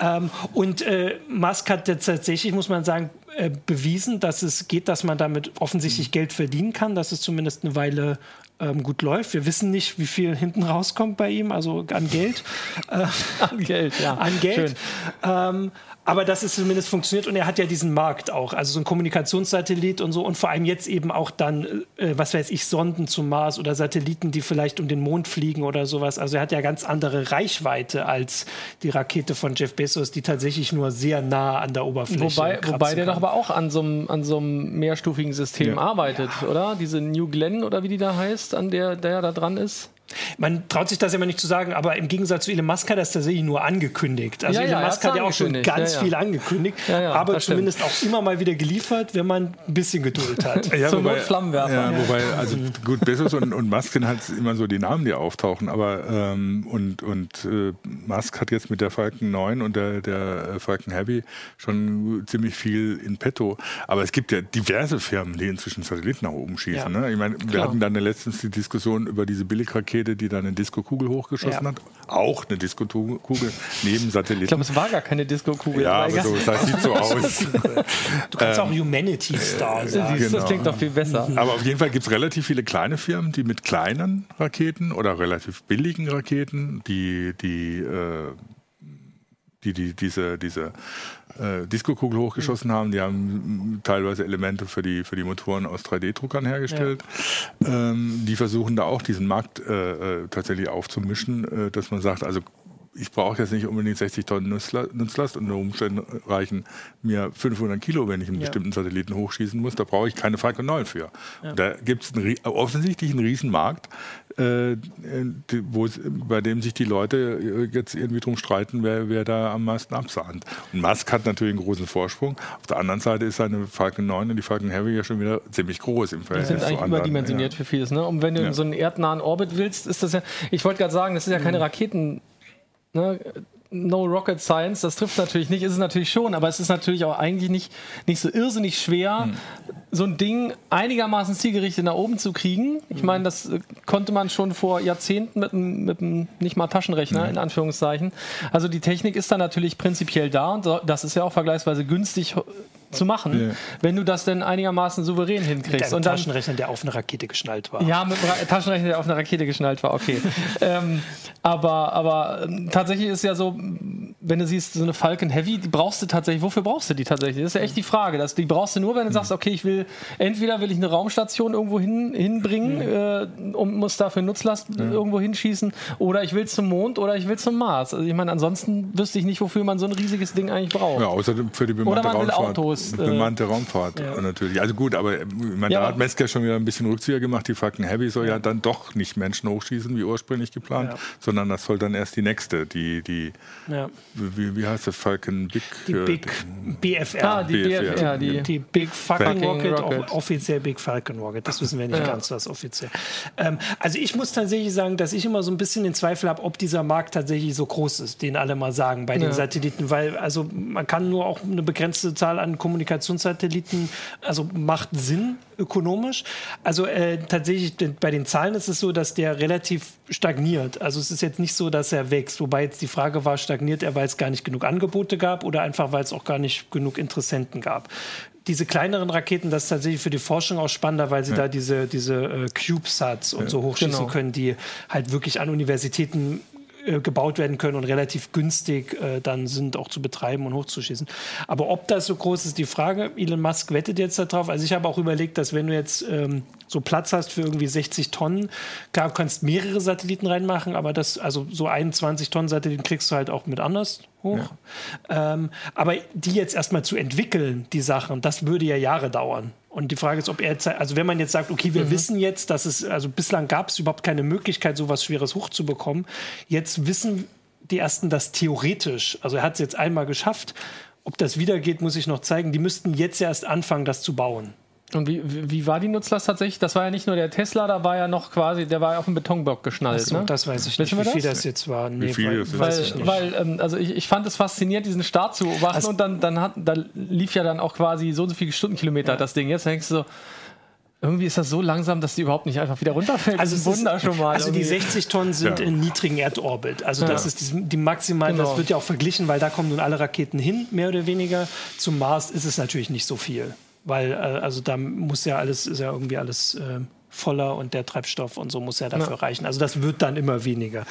Ähm, und äh, Musk hat jetzt tatsächlich, muss man sagen, äh, bewiesen, dass es geht, dass man damit offensichtlich Geld verdienen kann, dass es zumindest eine Weile ähm, gut läuft. Wir wissen nicht, wie viel hinten rauskommt bei ihm, also an Geld. An Geld, ja. An Geld. Ähm, aber dass es zumindest funktioniert und er hat ja diesen Markt auch, also so ein Kommunikationssatellit und so und vor allem jetzt eben auch dann, äh, was weiß ich, Sonden zum Mars oder Satelliten, die vielleicht um den Mond fliegen oder sowas. Also er hat ja ganz andere Reichweite als die Rakete von Jeff Bezos, die tatsächlich nur sehr nah an der Oberfläche Wobei, wobei der doch aber auch an so einem, an so einem mehrstufigen System ja. arbeitet, ja. oder? Diese New Glenn oder wie die da heißt, an der der da dran ist. Man traut sich das immer nicht zu sagen, aber im Gegensatz zu Elon Musk hat er es tatsächlich nur angekündigt. Also ja, Elon ja, Musk hat ja auch schon ganz ja, viel angekündigt, aber zumindest stimmt. auch immer mal wieder geliefert, wenn man ein bisschen Geduld hat. ja, Zum wobei, Flammenwerfer. Ja, wobei, also gut, Bezos und, und Musk sind halt immer so die Namen, die auftauchen, aber ähm, und, und äh, Musk hat jetzt mit der Falcon 9 und der, der Falcon Heavy schon ziemlich viel in petto. Aber es gibt ja diverse Firmen, die inzwischen Satelliten nach oben schießen. Ne? Ich meine, wir hatten dann letztens die Diskussion über diese Billigrakete Rakete, die dann eine Disco-Kugel hochgeschossen ja. hat. Auch eine Disco-Kugel neben Satelliten. Ich glaube, es war gar keine Disco-Kugel. Ja, aber so, das sieht so aus. du kannst ähm, auch Humanity Star sagen. Genau. Das klingt doch viel besser. Aber auf jeden Fall gibt es relativ viele kleine Firmen, die mit kleinen Raketen oder relativ billigen Raketen, die, die äh, die, die diese, diese äh, Disco-Kugel hochgeschossen haben. Die haben teilweise Elemente für die, für die Motoren aus 3D-Druckern hergestellt. Ja. Ähm, die versuchen da auch diesen Markt äh, äh tatsächlich aufzumischen, äh, dass man sagt, also ich brauche jetzt nicht unbedingt 60 Tonnen Nutzlast und unter Umständen reichen mir 500 Kilo, wenn ich einen ja. bestimmten Satelliten hochschießen muss. Da brauche ich keine Falcon 9 für. Ja. Da gibt es offensichtlich einen Riesenmarkt, äh, wo, bei dem sich die Leute jetzt irgendwie drum streiten, wer, wer da am meisten absahnt. Und Musk hat natürlich einen großen Vorsprung. Auf der anderen Seite ist seine Falcon 9 und die Falcon Heavy ja schon wieder ziemlich groß im Verhältnis. Die sind eigentlich überdimensioniert ja. für vieles. Ne? Und wenn du in so einen erdnahen Orbit willst, ist das ja, ich wollte gerade sagen, das ist ja keine mhm. Raketen ne, No Rocket Science, das trifft natürlich nicht, ist es natürlich schon, aber es ist natürlich auch eigentlich nicht, nicht so irrsinnig schwer, hm. so ein Ding einigermaßen zielgerichtet nach oben zu kriegen. Ich meine, das äh, konnte man schon vor Jahrzehnten mit einem, mit einem nicht mal Taschenrechner, hm. in Anführungszeichen. Also die Technik ist da natürlich prinzipiell da und das ist ja auch vergleichsweise günstig zu machen, yeah. wenn du das denn einigermaßen souverän hinkriegst. Mit einem Taschenrechner, der auf eine Rakete geschnallt war. Ja, mit einem Taschenrechner, der auf eine Rakete geschnallt war, okay. ähm, aber aber ähm, tatsächlich ist ja so, wenn du siehst, so eine Falcon Heavy, die brauchst du tatsächlich, wofür brauchst du die tatsächlich? Das ist ja echt die Frage. Das, die brauchst du nur, wenn du sagst, okay, ich will, entweder will ich eine Raumstation irgendwo hin, hinbringen mhm. äh, und muss dafür Nutzlast mhm. irgendwo hinschießen, oder ich will zum Mond oder ich will zum Mars. Also ich meine, ansonsten wüsste ich nicht, wofür man so ein riesiges Ding eigentlich braucht. Ja, außer für die bemannte Oder man will Raumfahrt. Autos. Äh, bemannte Raumfahrt ja. natürlich. Also gut, aber man, ja, da hat Mesker schon wieder ein bisschen Rückzieher gemacht. Die Falcon Heavy soll ja dann doch nicht Menschen hochschießen, wie ursprünglich geplant, ja. sondern das soll dann erst die nächste, die, die wie, wie heißt das, Falcon Big? Die äh, Big BFR. Ah, die BFR. BFR die, die, Big Fucking Rocket, Rocket. offiziell Big Falcon Rocket. Das wissen wir nicht ganz, was offiziell. Ähm, also ich muss tatsächlich sagen, dass ich immer so ein bisschen den Zweifel habe, ob dieser Markt tatsächlich so groß ist, den alle mal sagen bei den Satelliten, weil also man kann nur auch eine begrenzte Zahl an Kommunikationssatelliten, also macht Sinn ökonomisch. Also äh, tatsächlich bei den Zahlen ist es so, dass der relativ stagniert. Also es ist jetzt nicht so, dass er wächst. Wobei jetzt die Frage war, stagniert er, weil es gar nicht genug Angebote gab oder einfach, weil es auch gar nicht genug Interessenten gab diese kleineren Raketen, das ist tatsächlich für die Forschung auch spannender, weil sie ja. da diese, diese äh, CubeSats und ja, so hochschießen genau. können, die halt wirklich an Universitäten äh, gebaut werden können und relativ günstig äh, dann sind, auch zu betreiben und hochzuschießen. Aber ob das so groß ist, die Frage. Elon Musk wettet jetzt darauf. Also ich habe auch überlegt, dass wenn du jetzt ähm, so Platz hast für irgendwie 60 Tonnen, klar, du kannst mehrere Satelliten reinmachen, aber das, also so 21 Tonnen Satelliten kriegst du halt auch mit anders hoch. Ja. Ähm, aber die jetzt erstmal zu entwickeln, die Sachen, das würde ja Jahre dauern. Und die Frage ist, ob er jetzt, also wenn man jetzt sagt, okay, wir mhm. wissen jetzt, dass es, also bislang gab es überhaupt keine Möglichkeit, sowas Schweres hochzubekommen. Jetzt wissen die ersten das theoretisch. Also er hat es jetzt einmal geschafft. Ob das wieder geht, muss ich noch zeigen. Die müssten jetzt erst anfangen, das zu bauen. Und wie, wie war die Nutzlast tatsächlich? Das war ja nicht nur der Tesla, da war ja noch quasi, der war ja auf den Betonblock geschnallt. So, ne? das weiß ich nicht, wie viel das? jetzt war. Nee, wie viel weil, weiß ich nicht. Weil, ähm, also ich, ich fand es faszinierend, diesen Start zu beobachten also, und dann, dann hat, da lief ja dann auch quasi so und so viele Stundenkilometer ja. das Ding. Jetzt denkst du so, irgendwie ist das so langsam, dass die überhaupt nicht einfach wieder runterfällt. Also, das Wunder schon mal. Also die 60 Tonnen sind ja. in niedrigen Erdorbit. Also ja. das ist die, die maximal, genau. das wird ja auch verglichen, weil da kommen nun alle Raketen hin, mehr oder weniger. Zum Mars ist es natürlich nicht so viel weil äh, also da muss ja alles, ist ja irgendwie alles äh, voller und der Treibstoff und so muss ja dafür ja. reichen. Also das wird dann immer weniger.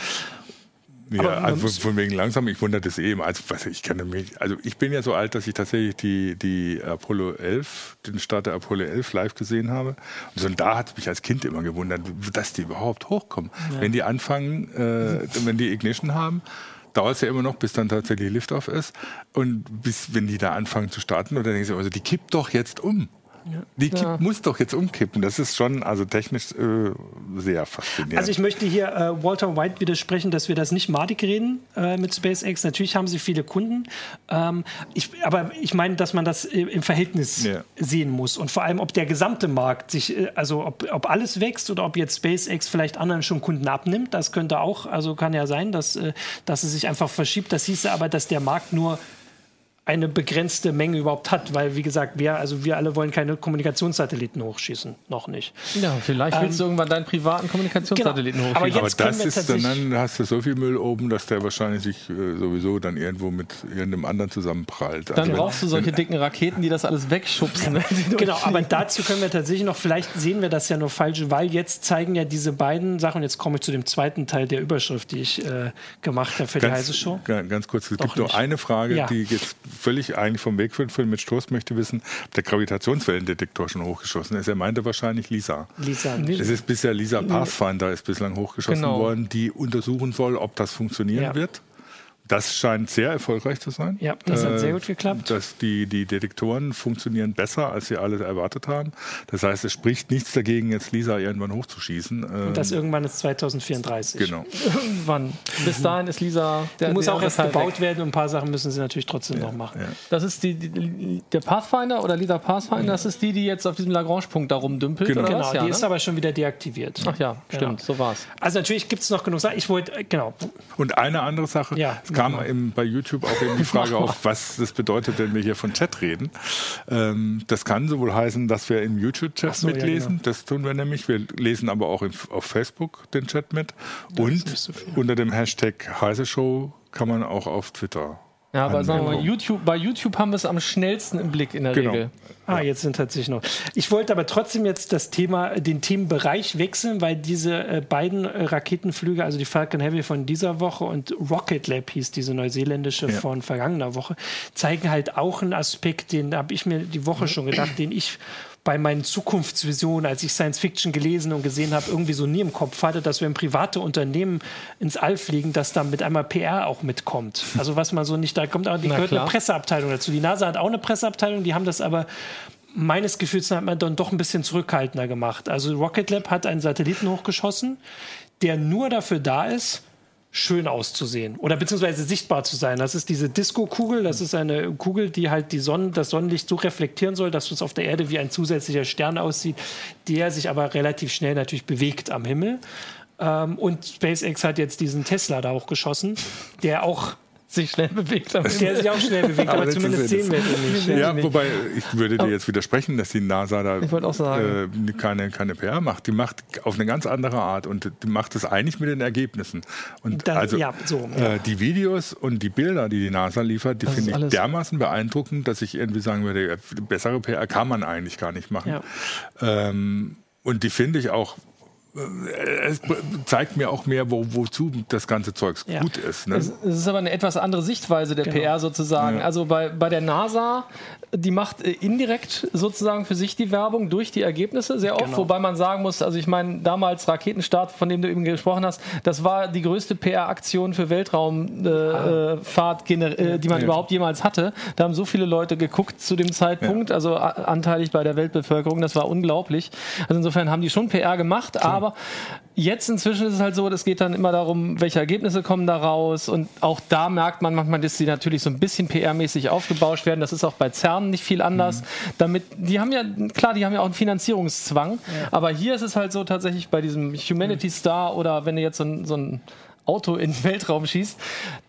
Ja, also von wegen langsam, ich wundere das eben. Also, ich kenne mich, also ich bin ja so alt, dass ich tatsächlich die, die Apollo 11, den Start der Apollo 11 live gesehen habe. Und so, und da hat es mich als Kind immer gewundert, dass die überhaupt hochkommen. Ja. Wenn die anfangen, äh, wenn die Ignition haben, dauert es ja immer noch, bis dann tatsächlich Liftoff ist. Und bis, wenn die da anfangen zu starten, oder denken sie, also die kippt doch jetzt um. Die ja. muss doch jetzt umkippen. Das ist schon also technisch äh, sehr faszinierend. Also ich möchte hier äh, Walter White widersprechen, dass wir das nicht madig reden äh, mit SpaceX. Natürlich haben sie viele Kunden. Ähm, ich, aber ich meine, dass man das im Verhältnis ja. sehen muss. Und vor allem, ob der gesamte Markt sich, äh, also ob, ob alles wächst oder ob jetzt SpaceX vielleicht anderen schon Kunden abnimmt. Das könnte auch, also kann ja sein, dass, äh, dass es sich einfach verschiebt. Das hieße aber, dass der Markt nur eine begrenzte Menge überhaupt hat, weil wie gesagt, wir, also wir alle wollen keine Kommunikationssatelliten hochschießen, noch nicht. Ja, vielleicht willst ähm, du irgendwann deinen privaten Kommunikationssatelliten genau. hochschießen. Aber, Aber das ist dann, dann hast du so viel Müll oben, dass der wahrscheinlich sich äh, sowieso dann irgendwo mit irgendeinem anderen zusammenprallt. Dann also brauchst du solche dicken Raketen, die das alles wegschubsen. genau, aber dazu können wir tatsächlich noch, vielleicht sehen wir das ja nur falsch, weil jetzt zeigen ja diese beiden Sachen, jetzt komme ich zu dem zweiten Teil der Überschrift, die ich äh, gemacht habe für ganz, die heiße Show. Ganz kurz, es gibt nur eine Frage, ja. die jetzt völlig eigentlich vom Weg führt. Mit Stoß möchte wissen, ob der Gravitationswellendetektor schon hochgeschossen ist. Er meinte wahrscheinlich Lisa. Lisa. Es ist bisher Lisa Pathfinder ist bislang hochgeschossen genau. worden, die untersuchen soll, ob das funktionieren ja. wird. Das scheint sehr erfolgreich zu sein. Ja, das hat sehr gut geklappt. Dass die, die Detektoren funktionieren besser, als sie alle erwartet haben. Das heißt, es spricht nichts dagegen, jetzt Lisa irgendwann hochzuschießen. Und das ähm, irgendwann ist 2034. Genau. Irgendwann. Bis dahin ist Lisa. Der, muss auch erst gebaut weg. werden und ein paar Sachen müssen sie natürlich trotzdem ja, noch machen. Ja. Das ist die, die, der Pathfinder oder Lisa Pathfinder, das ist die, die jetzt auf diesem Lagrange-Punkt da rumdümpelt. Genau, genau die ja, ist ne? aber schon wieder deaktiviert. Ach ja, genau. stimmt, so war's. Also natürlich gibt es noch genug Sachen. Ich wollte, äh, genau. Und eine andere Sache. Ja kam genau. im, bei YouTube auch eben die Frage auf, was das bedeutet, wenn wir hier von Chat reden. Ähm, das kann sowohl heißen, dass wir im YouTube-Chat so, mitlesen. Ja, genau. Das tun wir nämlich. Wir lesen aber auch im, auf Facebook den Chat mit. Das Und so unter dem Hashtag Heise Show kann man auch auf Twitter ja, aber sagen wir mal, YouTube, bei YouTube haben wir es am schnellsten im Blick in der genau. Regel. Ah, jetzt sind tatsächlich noch. Ich wollte aber trotzdem jetzt das Thema, den Themenbereich wechseln, weil diese äh, beiden äh, Raketenflüge, also die Falcon Heavy von dieser Woche und Rocket Lab hieß diese neuseeländische ja. von vergangener Woche, zeigen halt auch einen Aspekt, den habe ich mir die Woche schon gedacht, den ich bei meinen Zukunftsvisionen, als ich Science Fiction gelesen und gesehen habe, irgendwie so nie im Kopf hatte, dass wenn private Unternehmen ins All fliegen, dass da mit einmal PR auch mitkommt. Also was man so nicht, da kommt auch, die gehört eine Presseabteilung dazu. Die NASA hat auch eine Presseabteilung, die haben das aber meines Gefühls hat man dann doch ein bisschen zurückhaltender gemacht. Also Rocket Lab hat einen Satelliten hochgeschossen, der nur dafür da ist, schön auszusehen oder beziehungsweise sichtbar zu sein. Das ist diese Disco-Kugel. Das ist eine Kugel, die halt die Sonne, das Sonnenlicht so reflektieren soll, dass es auf der Erde wie ein zusätzlicher Stern aussieht, der sich aber relativ schnell natürlich bewegt am Himmel. Ähm, und SpaceX hat jetzt diesen Tesla da auch geschossen, der auch sich schnell bewegt. Der sich auch schnell bewegt, aber, aber zumindest sehen wir den nicht. Ja, wobei ich würde dir jetzt widersprechen, dass die NASA da äh, keine, keine PR macht. Die macht auf eine ganz andere Art und die macht es eigentlich mit den Ergebnissen. Und da, also ja, so, ja. Äh, die Videos und die Bilder, die die NASA liefert, die finde ich dermaßen beeindruckend, dass ich irgendwie sagen würde, bessere PR kann man eigentlich gar nicht machen. Ja. Ähm, und die finde ich auch äh, es zeigt mir auch mehr, wo, wozu das ganze Zeug ja. gut ist. Ne? Es, es, ist aber eine etwas andere Sichtweise der genau. PR sozusagen. Ja. Also bei, bei der NASA, die macht äh, indirekt sozusagen für sich die Werbung durch die Ergebnisse sehr oft, genau. wobei man sagen muss, also ich meine, damals Raketenstart, von dem du eben gesprochen hast, das war die größte PR-Aktion für Weltraumfahrt, äh, äh, die man ja. überhaupt jemals hatte. Da haben so viele Leute geguckt zu dem Zeitpunkt, also anteilig bei der Weltbevölkerung, das war unglaublich. Also insofern haben die schon PR gemacht, Klar. aber aber jetzt inzwischen ist es halt so, es geht dann immer darum, welche Ergebnisse kommen da raus. Und auch da merkt man manchmal, dass sie natürlich so ein bisschen PR-mäßig aufgebauscht werden. Das ist auch bei CERN nicht viel anders. Mhm. Damit, die haben ja, klar, die haben ja auch einen Finanzierungszwang. Ja. Aber hier ist es halt so tatsächlich bei diesem Humanity Star oder wenn du jetzt so ein, so ein Auto in den Weltraum schießt.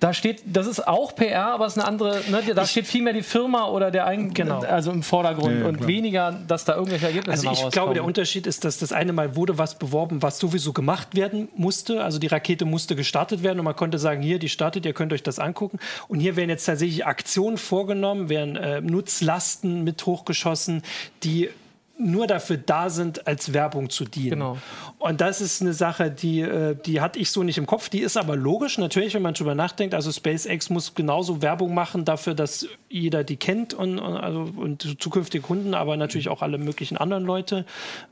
Da steht, das ist auch PR, aber es ist eine andere, ne, da ich, steht vielmehr die Firma oder der Eigen, genau. also im Vordergrund ja, und klar. weniger, dass da irgendwelche Ergebnisse Also ich glaube, der Unterschied ist, dass das eine Mal wurde was beworben, was sowieso gemacht werden musste. Also die Rakete musste gestartet werden und man konnte sagen, hier, die startet, ihr könnt euch das angucken. Und hier werden jetzt tatsächlich Aktionen vorgenommen, werden äh, Nutzlasten mit hochgeschossen, die nur dafür da sind, als Werbung zu dienen. Genau. Und das ist eine Sache, die, äh, die hatte ich so nicht im Kopf. Die ist aber logisch, natürlich, wenn man drüber nachdenkt. Also SpaceX muss genauso Werbung machen dafür, dass jeder die kennt und, also, und zukünftige Kunden, aber natürlich auch alle möglichen anderen Leute.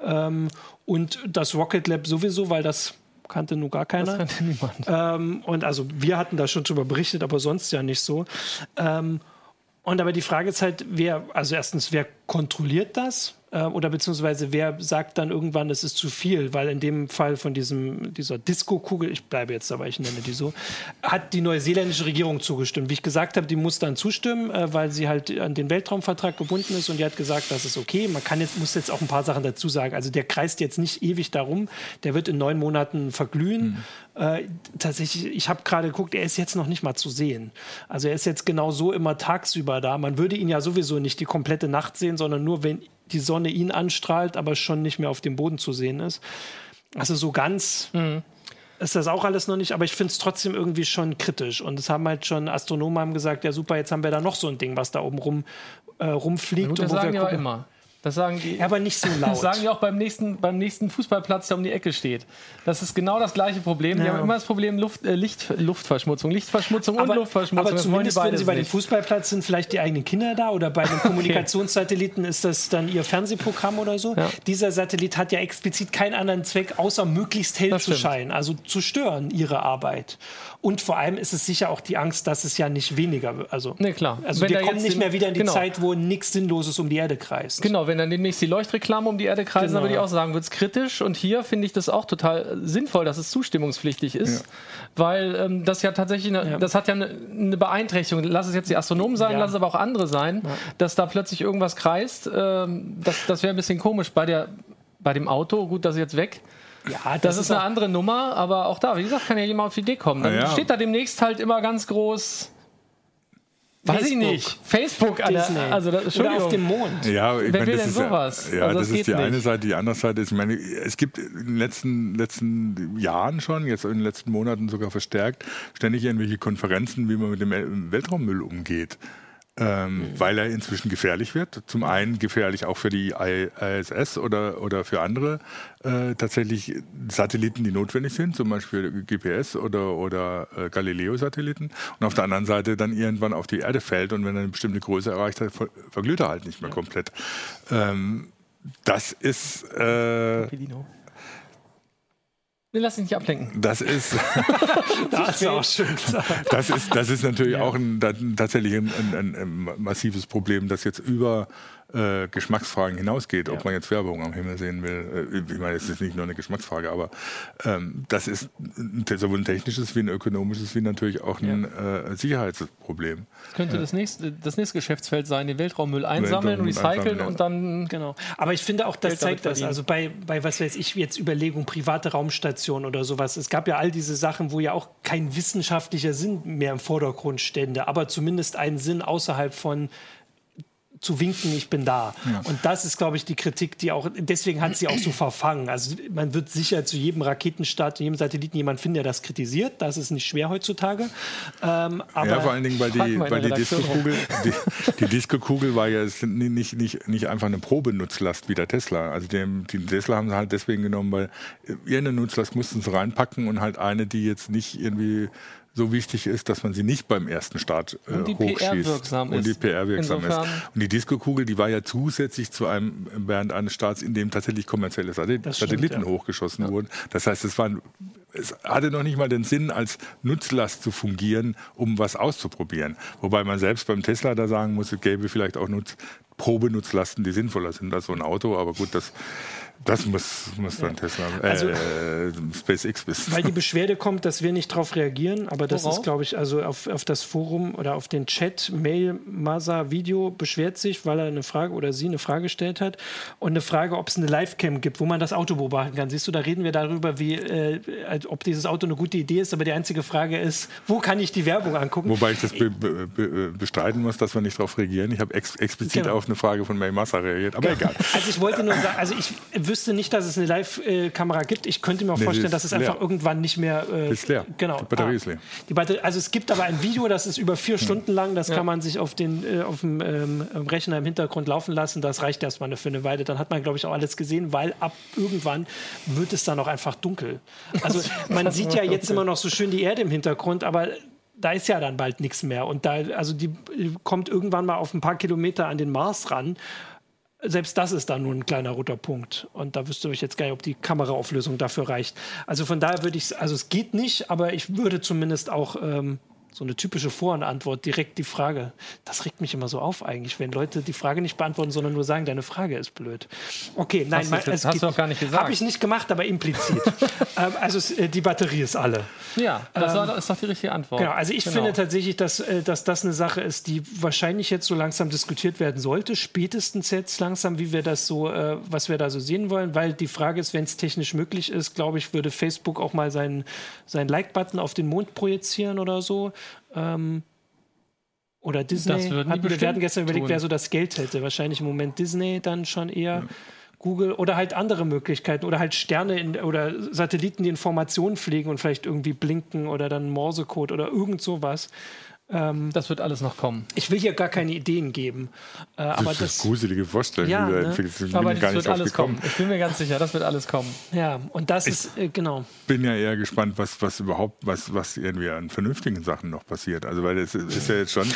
Ähm, und das Rocket Lab sowieso, weil das kannte nur gar keiner. Das kannte niemand. Ähm, und also wir hatten da schon drüber berichtet, aber sonst ja nicht so. Ähm, und aber die Frage ist halt, wer, also erstens, wer kontrolliert das? Äh, oder beziehungsweise wer sagt dann irgendwann, es ist zu viel, weil in dem Fall von diesem, dieser Disco-Kugel, ich bleibe jetzt dabei, ich nenne die so, hat die neuseeländische Regierung zugestimmt. Wie ich gesagt habe, die muss dann zustimmen, äh, weil sie halt an den Weltraumvertrag gebunden ist und die hat gesagt, das ist okay. Man kann jetzt, muss jetzt auch ein paar Sachen dazu sagen. Also der kreist jetzt nicht ewig darum, der wird in neun Monaten verglühen. Mhm. Äh, tatsächlich, ich habe gerade geguckt, er ist jetzt noch nicht mal zu sehen. Also er ist jetzt genau so immer tagsüber da. Man würde ihn ja sowieso nicht die komplette Nacht sehen, sondern nur, wenn die Sonne ihn anstrahlt, aber schon nicht mehr auf dem Boden zu sehen ist. Also so ganz mhm. ist das auch alles noch nicht, aber ich finde es trotzdem irgendwie schon kritisch. Und es haben halt schon Astronomen haben gesagt, ja super, jetzt haben wir da noch so ein Ding, was da oben rum äh, rumfliegt. Und wo sagen wir gucken, immer. Das sagen die. Aber nicht so laut. Das sagen die auch beim nächsten, beim nächsten Fußballplatz, der um die Ecke steht. Das ist genau das gleiche Problem. Ja. Die haben immer das Problem Luft, äh, Licht, Luftverschmutzung. Lichtverschmutzung aber, und Luftverschmutzung. Aber zumindest, wenn sie bei dem Fußballplatz sind, vielleicht die eigenen Kinder da oder bei den Kommunikationssatelliten ist das dann ihr Fernsehprogramm oder so. Ja. Dieser Satellit hat ja explizit keinen anderen Zweck, außer möglichst hell das zu stimmt. scheinen, also zu stören ihre Arbeit. Und vor allem ist es sicher auch die Angst, dass es ja nicht weniger wird. Also, nee, klar. also wenn wir kommen nicht mehr wieder in die genau. Zeit, wo nichts Sinnloses um die Erde kreist. Genau, wenn dann demnächst die Leuchtreklame um die Erde kreisen, genau. dann würde ich auch sagen, wird es kritisch. Und hier finde ich das auch total sinnvoll, dass es zustimmungspflichtig ist, ja. weil ähm, das ja tatsächlich, eine, ja. das hat ja eine, eine, Beeinträchtigung. Lass es jetzt die Astronomen sein, ja. lass es aber auch andere sein, dass da plötzlich irgendwas kreist. Ähm, das das wäre ein bisschen komisch bei der bei dem Auto. Gut, das ist jetzt weg. Ja, das, das ist, eine andere Nummer, aber auch da, wie gesagt, kann ja jemand auf die Idee kommen. Dann steht da demnächst halt immer ganz groß. Facebook. Weiß ich nicht. Facebook, Disney. also das, Oder auf dem Mond. Ja, ich Wer meine, will denn sowas? Ja, also das, das ist die nicht. eine Seite. Die andere Seite ist, ich meine, es gibt in den letzten, letzten Jahren schon, jetzt in den letzten Monaten sogar verstärkt, ständig irgendwelche Konferenzen, wie man mit dem Weltraummüll umgeht ähm, mhm. weil er inzwischen gefährlich wird. Zum einen gefährlich auch für die ISS oder, oder für andere äh, tatsächlich Satelliten, die notwendig sind, zum Beispiel GPS oder, oder äh, Galileo-Satelliten. Und auf der anderen Seite dann irgendwann auf die Erde fällt und wenn er eine bestimmte Größe erreicht hat, verglüht er halt nicht mehr ja. komplett. Ähm, das ist äh, Nee, lass dich nicht ablenken. Das ist. das ist auch schön. Das ist, das ist natürlich ja. auch ein, tatsächlich ein, ein, ein, massives Problem, das jetzt über äh, Geschmacksfragen hinausgeht, ja. ob man jetzt Werbung am Himmel sehen will. Äh, ich meine, es ist nicht nur eine Geschmacksfrage, aber ähm, das ist sowohl ein technisches wie ein ökonomisches wie natürlich auch ein ja. äh, Sicherheitsproblem. Das könnte das, nächste, das nächste Geschäftsfeld sein, den Weltraummüll einsammeln und recyceln und dann. Genau. Aber ich finde auch, das zeigt das. Also bei, bei, was weiß ich, jetzt Überlegung, private Raumstation oder sowas. Es gab ja all diese Sachen, wo ja auch kein wissenschaftlicher Sinn mehr im Vordergrund stände, aber zumindest einen Sinn außerhalb von zu winken, ich bin da. Ja. Und das ist, glaube ich, die Kritik, die auch, deswegen hat sie auch so verfangen. Also man wird sicher zu jedem Raketenstart, zu jedem Satelliten jemand finden, der das kritisiert. Das ist nicht schwer heutzutage. Ähm, ja, vor allen Dingen, weil die, weil die Disco-Kugel, die, die Disco-Kugel war ja nicht, nicht, nicht einfach eine Probenutzlast wie der Tesla. Also den, die Tesla haben sie halt deswegen genommen, weil irgendeine Nutzlast mussten sie reinpacken und halt eine, die jetzt nicht irgendwie so wichtig ist, dass man sie nicht beim ersten Start äh, und die hochschießt. Und die PR-wirksam ist. Und die Disco-Kugel, die war ja zusätzlich zu einem während eines Starts, in dem tatsächlich kommerzielle Satelliten stimmt, ja. hochgeschossen ja. wurden. Das heißt, es, war, es hatte noch nicht mal den Sinn, als Nutzlast zu fungieren, um was auszuprobieren. Wobei man selbst beim Tesla da sagen muss, es gäbe vielleicht auch Nutz, Probenutzlasten, die sinnvoller sind als so ein Auto. Aber gut, das das muss, muss dann ja. Tesla, äh, also, SpaceX wissen. Weil die Beschwerde kommt, dass wir nicht darauf reagieren, aber das Worauf? ist, glaube ich, also auf, auf das Forum oder auf den Chat, Mail, Masa Video beschwert sich, weil er eine Frage oder sie eine Frage gestellt hat und eine Frage, ob es eine Livecam gibt, wo man das Auto beobachten kann. Siehst du, da reden wir darüber, wie, äh, ob dieses Auto eine gute Idee ist, aber die einzige Frage ist, wo kann ich die Werbung angucken? Wobei ich das be be bestreiten muss, dass wir nicht darauf reagieren. Ich habe ex explizit genau. auf eine Frage von May Massa reagiert, aber genau. egal. Also ich wollte nur sagen, also ich wüsste nicht, dass es eine Live-Kamera gibt. Ich könnte mir auch nee, vorstellen, dass es leer. einfach irgendwann nicht mehr. Äh, ist leer. Genau. Die Batterie ah. ist leer. Die Batterie, also es gibt aber ein Video, das ist über vier hm. Stunden lang. Das ja. kann man sich auf, den, äh, auf dem ähm, Rechner im Hintergrund laufen lassen. Das reicht erstmal für eine Weile. Dann hat man, glaube ich, auch alles gesehen, weil ab irgendwann wird es dann auch einfach dunkel. Also man sieht ja jetzt immer noch so schön die Erde im Hintergrund, aber da ist ja dann bald nichts mehr. Und da, also die kommt irgendwann mal auf ein paar Kilometer an den Mars ran selbst das ist dann nur ein kleiner roter Punkt. Und da wüsste ich jetzt gar nicht, ob die Kameraauflösung dafür reicht. Also von daher würde ich, also es geht nicht, aber ich würde zumindest auch ähm, so eine typische Vor- und Antwort, direkt die Frage. Das regt mich immer so auf eigentlich, wenn Leute die Frage nicht beantworten, sondern nur sagen, deine Frage ist blöd. Okay, nein, hast, du, das hast du auch gar nicht gesagt. Habe ich nicht gemacht, aber implizit. ähm, also äh, die Batterie ist alle. Ja, das ähm, ist doch die richtige Antwort. Genau, also ich genau. finde tatsächlich, dass, äh, dass das eine Sache ist, die wahrscheinlich jetzt so langsam diskutiert werden sollte, spätestens jetzt langsam, wie wir das so, äh, was wir da so sehen wollen, weil die Frage ist, wenn es technisch möglich ist, glaube ich, würde Facebook auch mal seinen, seinen Like-Button auf den Mond projizieren oder so. Ähm, oder Disney. Hatten, wir hatten gestern überlegt, tun. wer so das Geld hätte. Wahrscheinlich im Moment Disney dann schon eher. Ja. Google oder halt andere Möglichkeiten oder halt Sterne in, oder Satelliten, die Informationen pflegen und vielleicht irgendwie blinken oder dann Morsecode oder irgend sowas. Ähm, das wird alles noch kommen. Ich will hier gar keine Ideen geben. Äh, aber das, das gruselige Vorstellung, ja, ne? aber das wird alles kommen. Ich bin mir ganz sicher, das wird alles kommen. Ja, und das ich ist, äh, genau. bin ja eher gespannt, was, was überhaupt, was, was irgendwie an vernünftigen Sachen noch passiert. Also, weil es ist ja jetzt schon,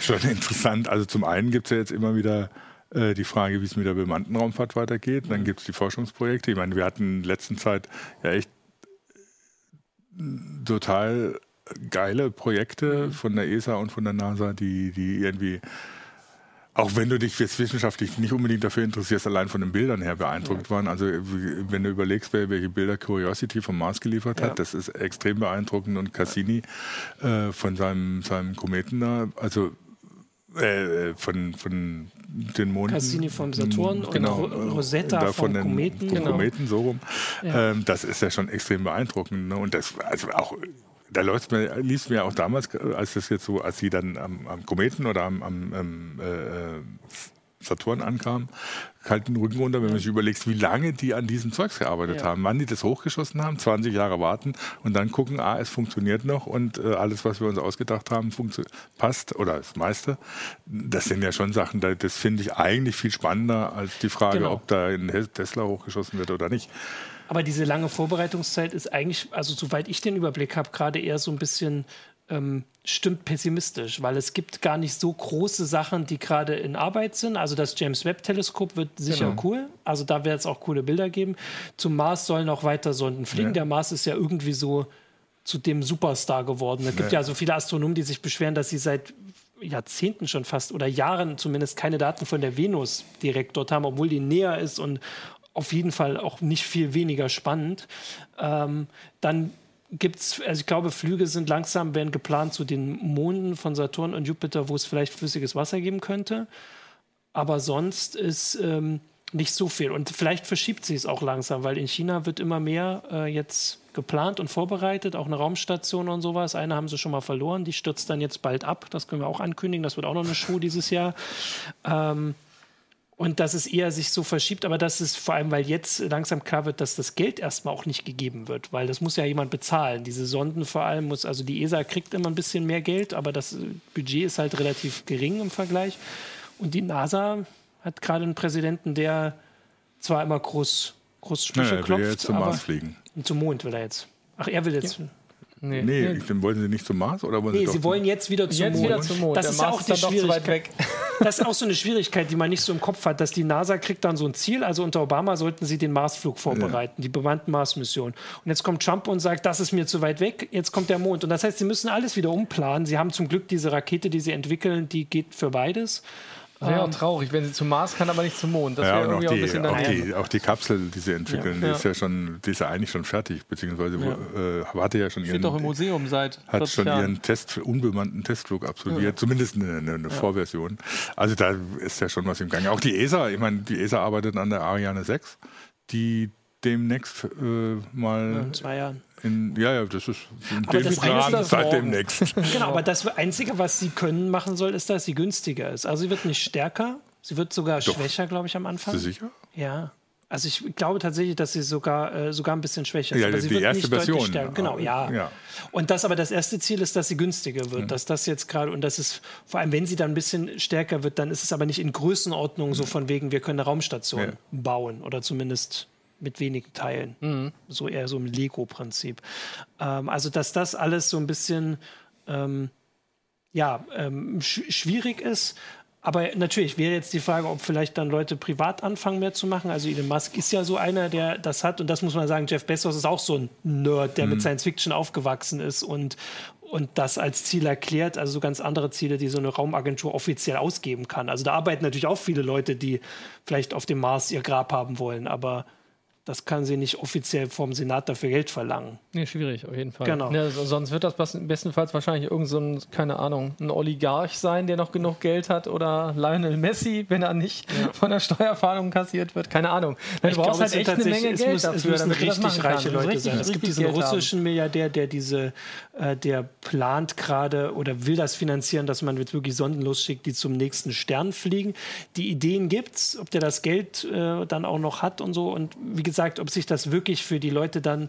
schon interessant. Also, zum einen gibt es ja jetzt immer wieder äh, die Frage, wie es mit der bemannten Raumfahrt weitergeht. Dann gibt es die Forschungsprojekte. Ich meine, wir hatten in letzter Zeit ja echt total geile Projekte mhm. von der ESA und von der NASA, die, die irgendwie, auch wenn du dich jetzt wissenschaftlich nicht unbedingt dafür interessierst, allein von den Bildern her beeindruckt ja. waren. Also wenn du überlegst, welche Bilder Curiosity vom Mars geliefert hat, ja. das ist extrem beeindruckend und Cassini äh, von seinem, seinem Kometen da, also äh, von, von den Monden. Cassini vom Saturn genau, und Rosetta vom den, Kometen. Vom genau. Kometen, so rum. Ja. Ähm, das ist ja schon extrem beeindruckend. Ne? Und das, also auch da läuft mir, liest mir auch damals, als das jetzt so, als sie dann am, am Kometen oder am, am äh, Saturn ankam, kalten Rücken runter, wenn man sich überlegt, wie lange die an diesem Zeugs gearbeitet ja. haben, wann die das hochgeschossen haben, 20 Jahre warten und dann gucken, ah, es funktioniert noch und äh, alles, was wir uns ausgedacht haben, passt oder das meiste. Das sind ja schon Sachen, das finde ich eigentlich viel spannender als die Frage, genau. ob da ein Tesla hochgeschossen wird oder nicht. Aber diese lange Vorbereitungszeit ist eigentlich, also soweit ich den Überblick habe, gerade eher so ein bisschen ähm, stimmt pessimistisch, weil es gibt gar nicht so große Sachen, die gerade in Arbeit sind. Also das James Webb Teleskop wird sicher genau. cool. Also da wird es auch coole Bilder geben. Zum Mars sollen auch weiter Sonden fliegen. Ja. Der Mars ist ja irgendwie so zu dem Superstar geworden. Es gibt ja. ja so viele Astronomen, die sich beschweren, dass sie seit Jahrzehnten schon fast oder Jahren zumindest keine Daten von der Venus direkt dort haben, obwohl die näher ist und auf jeden Fall auch nicht viel weniger spannend. Ähm, dann es, also ich glaube, Flüge sind langsam, werden geplant zu den Monden von Saturn und Jupiter, wo es vielleicht flüssiges Wasser geben könnte. Aber sonst ist ähm, nicht so viel. Und vielleicht verschiebt sich es auch langsam, weil in China wird immer mehr äh, jetzt geplant und vorbereitet, auch eine Raumstation und sowas. Eine haben sie schon mal verloren, die stürzt dann jetzt bald ab. Das können wir auch ankündigen. Das wird auch noch eine Show dieses Jahr. Ähm, und dass es eher sich so verschiebt, aber das ist vor allem, weil jetzt langsam klar wird, dass das Geld erstmal auch nicht gegeben wird, weil das muss ja jemand bezahlen. Diese Sonden vor allem muss, also die ESA kriegt immer ein bisschen mehr Geld, aber das Budget ist halt relativ gering im Vergleich. Und die NASA hat gerade einen Präsidenten, der zwar immer groß, groß Sprüche naja, klopft, will jetzt zum Mars fliegen. Zum Mond will er jetzt. Ach, er will jetzt. Ja. Nee, nee, nee. wollen Sie nicht zum Mars oder wollen nee, Sie, Sie wollen jetzt wieder zum jetzt Mond. Wieder zum Mond. Das Der ist Mars auch die Schwierigkeit. Das ist auch so eine Schwierigkeit, die man nicht so im Kopf hat, dass die NASA kriegt dann so ein Ziel. Also unter Obama sollten sie den Marsflug vorbereiten, ja. die bemannten Mars-Missionen. Und jetzt kommt Trump und sagt, das ist mir zu weit weg. Jetzt kommt der Mond. Und das heißt, sie müssen alles wieder umplanen. Sie haben zum Glück diese Rakete, die sie entwickeln, die geht für beides. Wäre auch ähm, traurig, wenn sie zum Mars kann, aber nicht zum Mond. Das ja, wäre irgendwie auch, die, auch ein bisschen auch die, auch die Kapsel, die sie entwickeln, ja. die ist ja schon, die ist ja eigentlich schon fertig, beziehungsweise ja. äh, hatte ja schon Steht ihren, doch im Museum seit hat schon Jahren. ihren Test, unbemannten Testflug absolviert, zumindest eine, eine, eine Vorversion. Also da ist ja schon was im Gange. Auch die ESA, ich meine, die ESA arbeitet an der Ariane 6, die demnächst äh, mal in zwei Jahren in, ja, ja, das ist in aber dem Rahmen seit demnächst. genau, aber das Einzige, was sie können machen soll, ist, dass sie günstiger ist. Also sie wird nicht stärker, sie wird sogar Doch. schwächer, glaube ich, am Anfang. Bist du sicher? Ja. Also ich glaube tatsächlich, dass sie sogar, äh, sogar ein bisschen schwächer ist. Ja, aber sie die wird erste Version. Genau, ja. ja. Und das aber das erste Ziel ist, dass sie günstiger wird. Mhm. Dass das jetzt gerade, und das ist, vor allem wenn sie dann ein bisschen stärker wird, dann ist es aber nicht in Größenordnung so von wegen, wir können eine Raumstation ja. bauen oder zumindest mit wenigen Teilen. Mhm. So eher so im Lego-Prinzip. Ähm, also, dass das alles so ein bisschen ähm, ja, ähm, sch schwierig ist. Aber natürlich wäre jetzt die Frage, ob vielleicht dann Leute privat anfangen mehr zu machen. Also Elon Musk ist ja so einer, der das hat. Und das muss man sagen, Jeff Bezos ist auch so ein Nerd, der mhm. mit Science Fiction aufgewachsen ist und und das als Ziel erklärt, also so ganz andere Ziele, die so eine Raumagentur offiziell ausgeben kann. Also da arbeiten natürlich auch viele Leute, die vielleicht auf dem Mars ihr Grab haben wollen, aber das kann sie nicht offiziell vom Senat dafür Geld verlangen. Nee, schwierig, auf jeden Fall. Genau. Ja, sonst wird das bestenfalls wahrscheinlich irgend so ein, keine Ahnung, ein Oligarch sein, der noch genug Geld hat oder Lionel Messi, wenn er nicht ja. von der Steuerfahndung kassiert wird. Keine Ahnung. Du brauchst halt echt eine Menge Geld muss, dafür, es müssen richtig reiche Leute richtig, sein. Es gibt diesen Geld russischen haben. Milliardär, der diese, äh, der plant gerade oder will das finanzieren, dass man jetzt wirklich Sonden losschickt, die zum nächsten Stern fliegen. Die Ideen gibt es, ob der das Geld äh, dann auch noch hat und so. Und wie gesagt, gesagt, ob sich das wirklich für die Leute dann,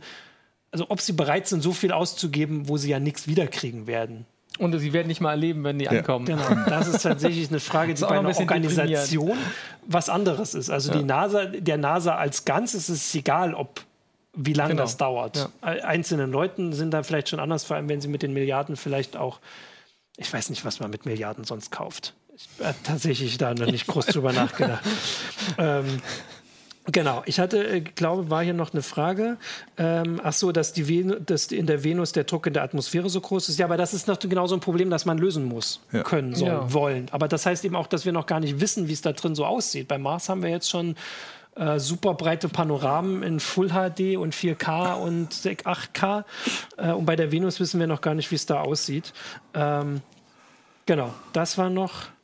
also ob sie bereit sind, so viel auszugeben, wo sie ja nichts wiederkriegen werden. Und sie werden nicht mal erleben, wenn die ja. ankommen. Genau, das ist tatsächlich eine Frage, die bei einer ein Organisation was anderes ist. Also ja. die NASA, der NASA als Ganzes ist es egal, ob wie lange genau. das dauert. Ja. Einzelnen Leuten sind da vielleicht schon anders, vor allem wenn sie mit den Milliarden vielleicht auch, ich weiß nicht, was man mit Milliarden sonst kauft. Ich habe tatsächlich da noch nicht groß drüber nachgedacht. ähm, Genau, ich hatte, äh, glaube, war hier noch eine Frage. Ähm, ach so, dass, die Ven dass in der Venus der Druck in der Atmosphäre so groß ist. Ja, aber das ist noch genau so ein Problem, das man lösen muss, ja. können, soll, ja. wollen. Aber das heißt eben auch, dass wir noch gar nicht wissen, wie es da drin so aussieht. Bei Mars haben wir jetzt schon äh, super breite Panoramen in Full HD und 4K und 8K. Äh, und bei der Venus wissen wir noch gar nicht, wie es da aussieht. Ähm, genau, das war noch.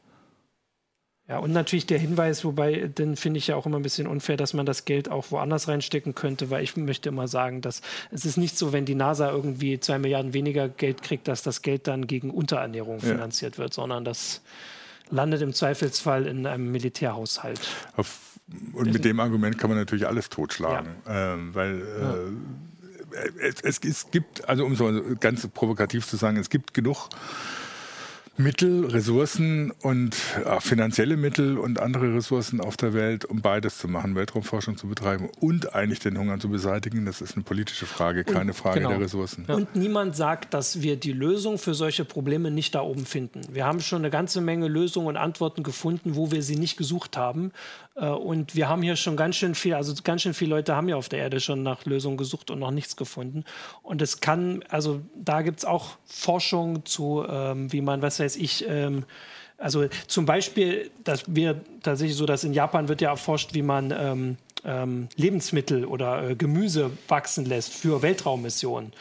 Ja, und natürlich der Hinweis, wobei, den finde ich ja auch immer ein bisschen unfair, dass man das Geld auch woanders reinstecken könnte, weil ich möchte immer sagen, dass es ist nicht so, wenn die NASA irgendwie zwei Milliarden weniger Geld kriegt, dass das Geld dann gegen Unterernährung ja. finanziert wird, sondern das landet im Zweifelsfall in einem Militärhaushalt. Auf, und mit dem Argument kann man natürlich alles totschlagen, ja. ähm, weil äh, es, es, es gibt, also um so ganz provokativ zu sagen, es gibt genug Mittel, Ressourcen und äh, finanzielle Mittel und andere Ressourcen auf der Welt, um beides zu machen, Weltraumforschung zu betreiben und eigentlich den Hunger zu beseitigen. Das ist eine politische Frage, keine und, Frage genau. der Ressourcen. Ja. Und niemand sagt, dass wir die Lösung für solche Probleme nicht da oben finden. Wir haben schon eine ganze Menge Lösungen und Antworten gefunden, wo wir sie nicht gesucht haben. Äh, und wir haben hier schon ganz schön viel, also ganz schön viele Leute haben ja auf der Erde schon nach Lösungen gesucht und noch nichts gefunden. Und es kann, also da gibt es auch Forschung zu, ähm, wie man, was weiß ich, ähm, also zum Beispiel, dass wir tatsächlich so, dass in Japan wird ja erforscht, wie man ähm, ähm, Lebensmittel oder äh, Gemüse wachsen lässt für Weltraummissionen.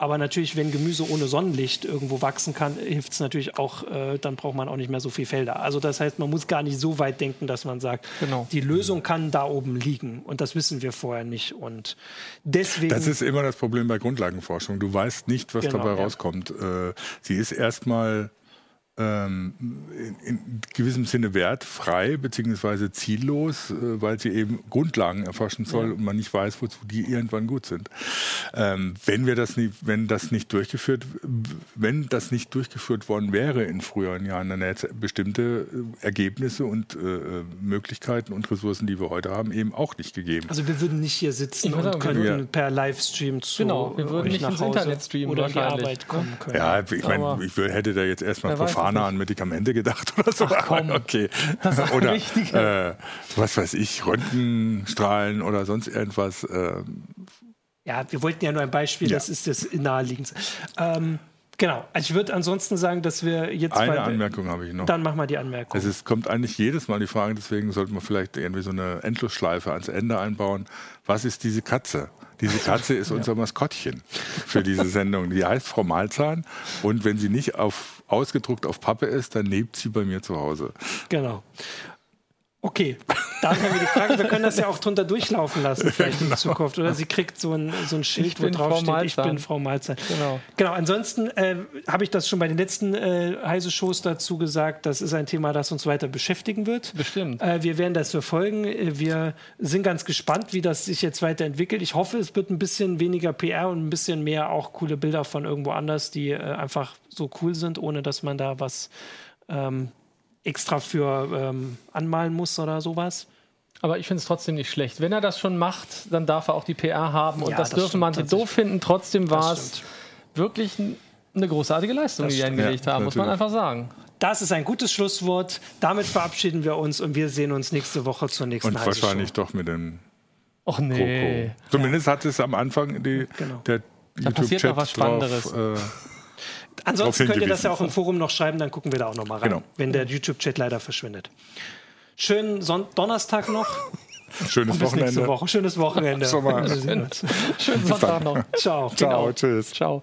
Aber natürlich, wenn Gemüse ohne Sonnenlicht irgendwo wachsen kann, hilft es natürlich auch, äh, dann braucht man auch nicht mehr so viel Felder. Also das heißt, man muss gar nicht so weit denken, dass man sagt, genau. die Lösung kann da oben liegen. Und das wissen wir vorher nicht. Und deswegen. Das ist immer das Problem bei Grundlagenforschung. Du weißt nicht, was genau, dabei ja. rauskommt. Äh, sie ist erstmal ähm, in, in, gewissem Sinne wertfrei bzw. ziellos, äh, weil sie eben Grundlagen erforschen soll ja. und man nicht weiß, wozu die irgendwann gut sind. Ähm, wenn wir das nicht, wenn das nicht durchgeführt, wenn das nicht durchgeführt worden wäre in früheren Jahren, dann hätte es bestimmte äh, Ergebnisse und äh, äh, Möglichkeiten und Ressourcen, die wir heute haben, eben auch nicht gegeben. Also wir würden nicht hier sitzen und sagen, könnten ja. per Livestream zu genau, wir würden nicht ins Internet streamen oder in die Arbeit kommen können. Ja, ich meine, ich hätte da jetzt erstmal profan Japaner an Medikamente gedacht oder so. Ach, komm. Okay. oder äh, was weiß ich, Röntgenstrahlen oder sonst irgendwas. Äh. Ja, wir wollten ja nur ein Beispiel, ja. das ist das naheliegend. Ähm, Genau. Also ich würde ansonsten sagen, dass wir jetzt. Eine Anmerkung habe ich noch. Dann machen wir die Anmerkung. Es ist, kommt eigentlich jedes Mal die Frage, deswegen sollten wir vielleicht irgendwie so eine Endlosschleife ans Ende einbauen. Was ist diese Katze? Diese Katze ist unser Maskottchen für diese Sendung. Die heißt Frau Malzahn. Und wenn sie nicht auf, ausgedruckt auf Pappe ist, dann lebt sie bei mir zu Hause. Genau. Okay, da haben wir die Frage, wir können das ja auch drunter durchlaufen lassen, vielleicht genau. in Zukunft. Oder sie kriegt so ein, so ein Schild, wo drauf steht, ich bin Frau Malzahn. Genau. genau, ansonsten äh, habe ich das schon bei den letzten äh, heiße Shows dazu gesagt, das ist ein Thema, das uns weiter beschäftigen wird. Bestimmt. Äh, wir werden das verfolgen. Wir sind ganz gespannt, wie das sich jetzt weiterentwickelt. Ich hoffe, es wird ein bisschen weniger PR und ein bisschen mehr auch coole Bilder von irgendwo anders, die äh, einfach so cool sind, ohne dass man da was ähm, extra für ähm, anmalen muss oder sowas. Aber ich finde es trotzdem nicht schlecht. Wenn er das schon macht, dann darf er auch die PR haben. Und ja, das, das, dürfen manche doof finden. Trotzdem war es wirklich eine großartige Leistung, das die die hingelegt ja, haben, muss man einfach sagen. Das ist ein gutes Schlusswort. Damit verabschieden wir uns und wir sehen uns nächste Woche zur nächsten Und wahrscheinlich doch mit dem Och nee. Coco. Zumindest ja. hat es am Anfang die, genau. der YouTube-Chat drauf, äh, Ansonsten könnt ihr das ja auch im Forum noch schreiben, dann gucken wir da auch noch mal rein, genau. wenn der YouTube-Chat leider verschwindet. Schönen Son Donnerstag noch. Schönes bis Wochenende. Woche. Schönes Wochenende. Schönen Sonntag noch. Ciao. Ciao. Genau. Tschüss. Ciao.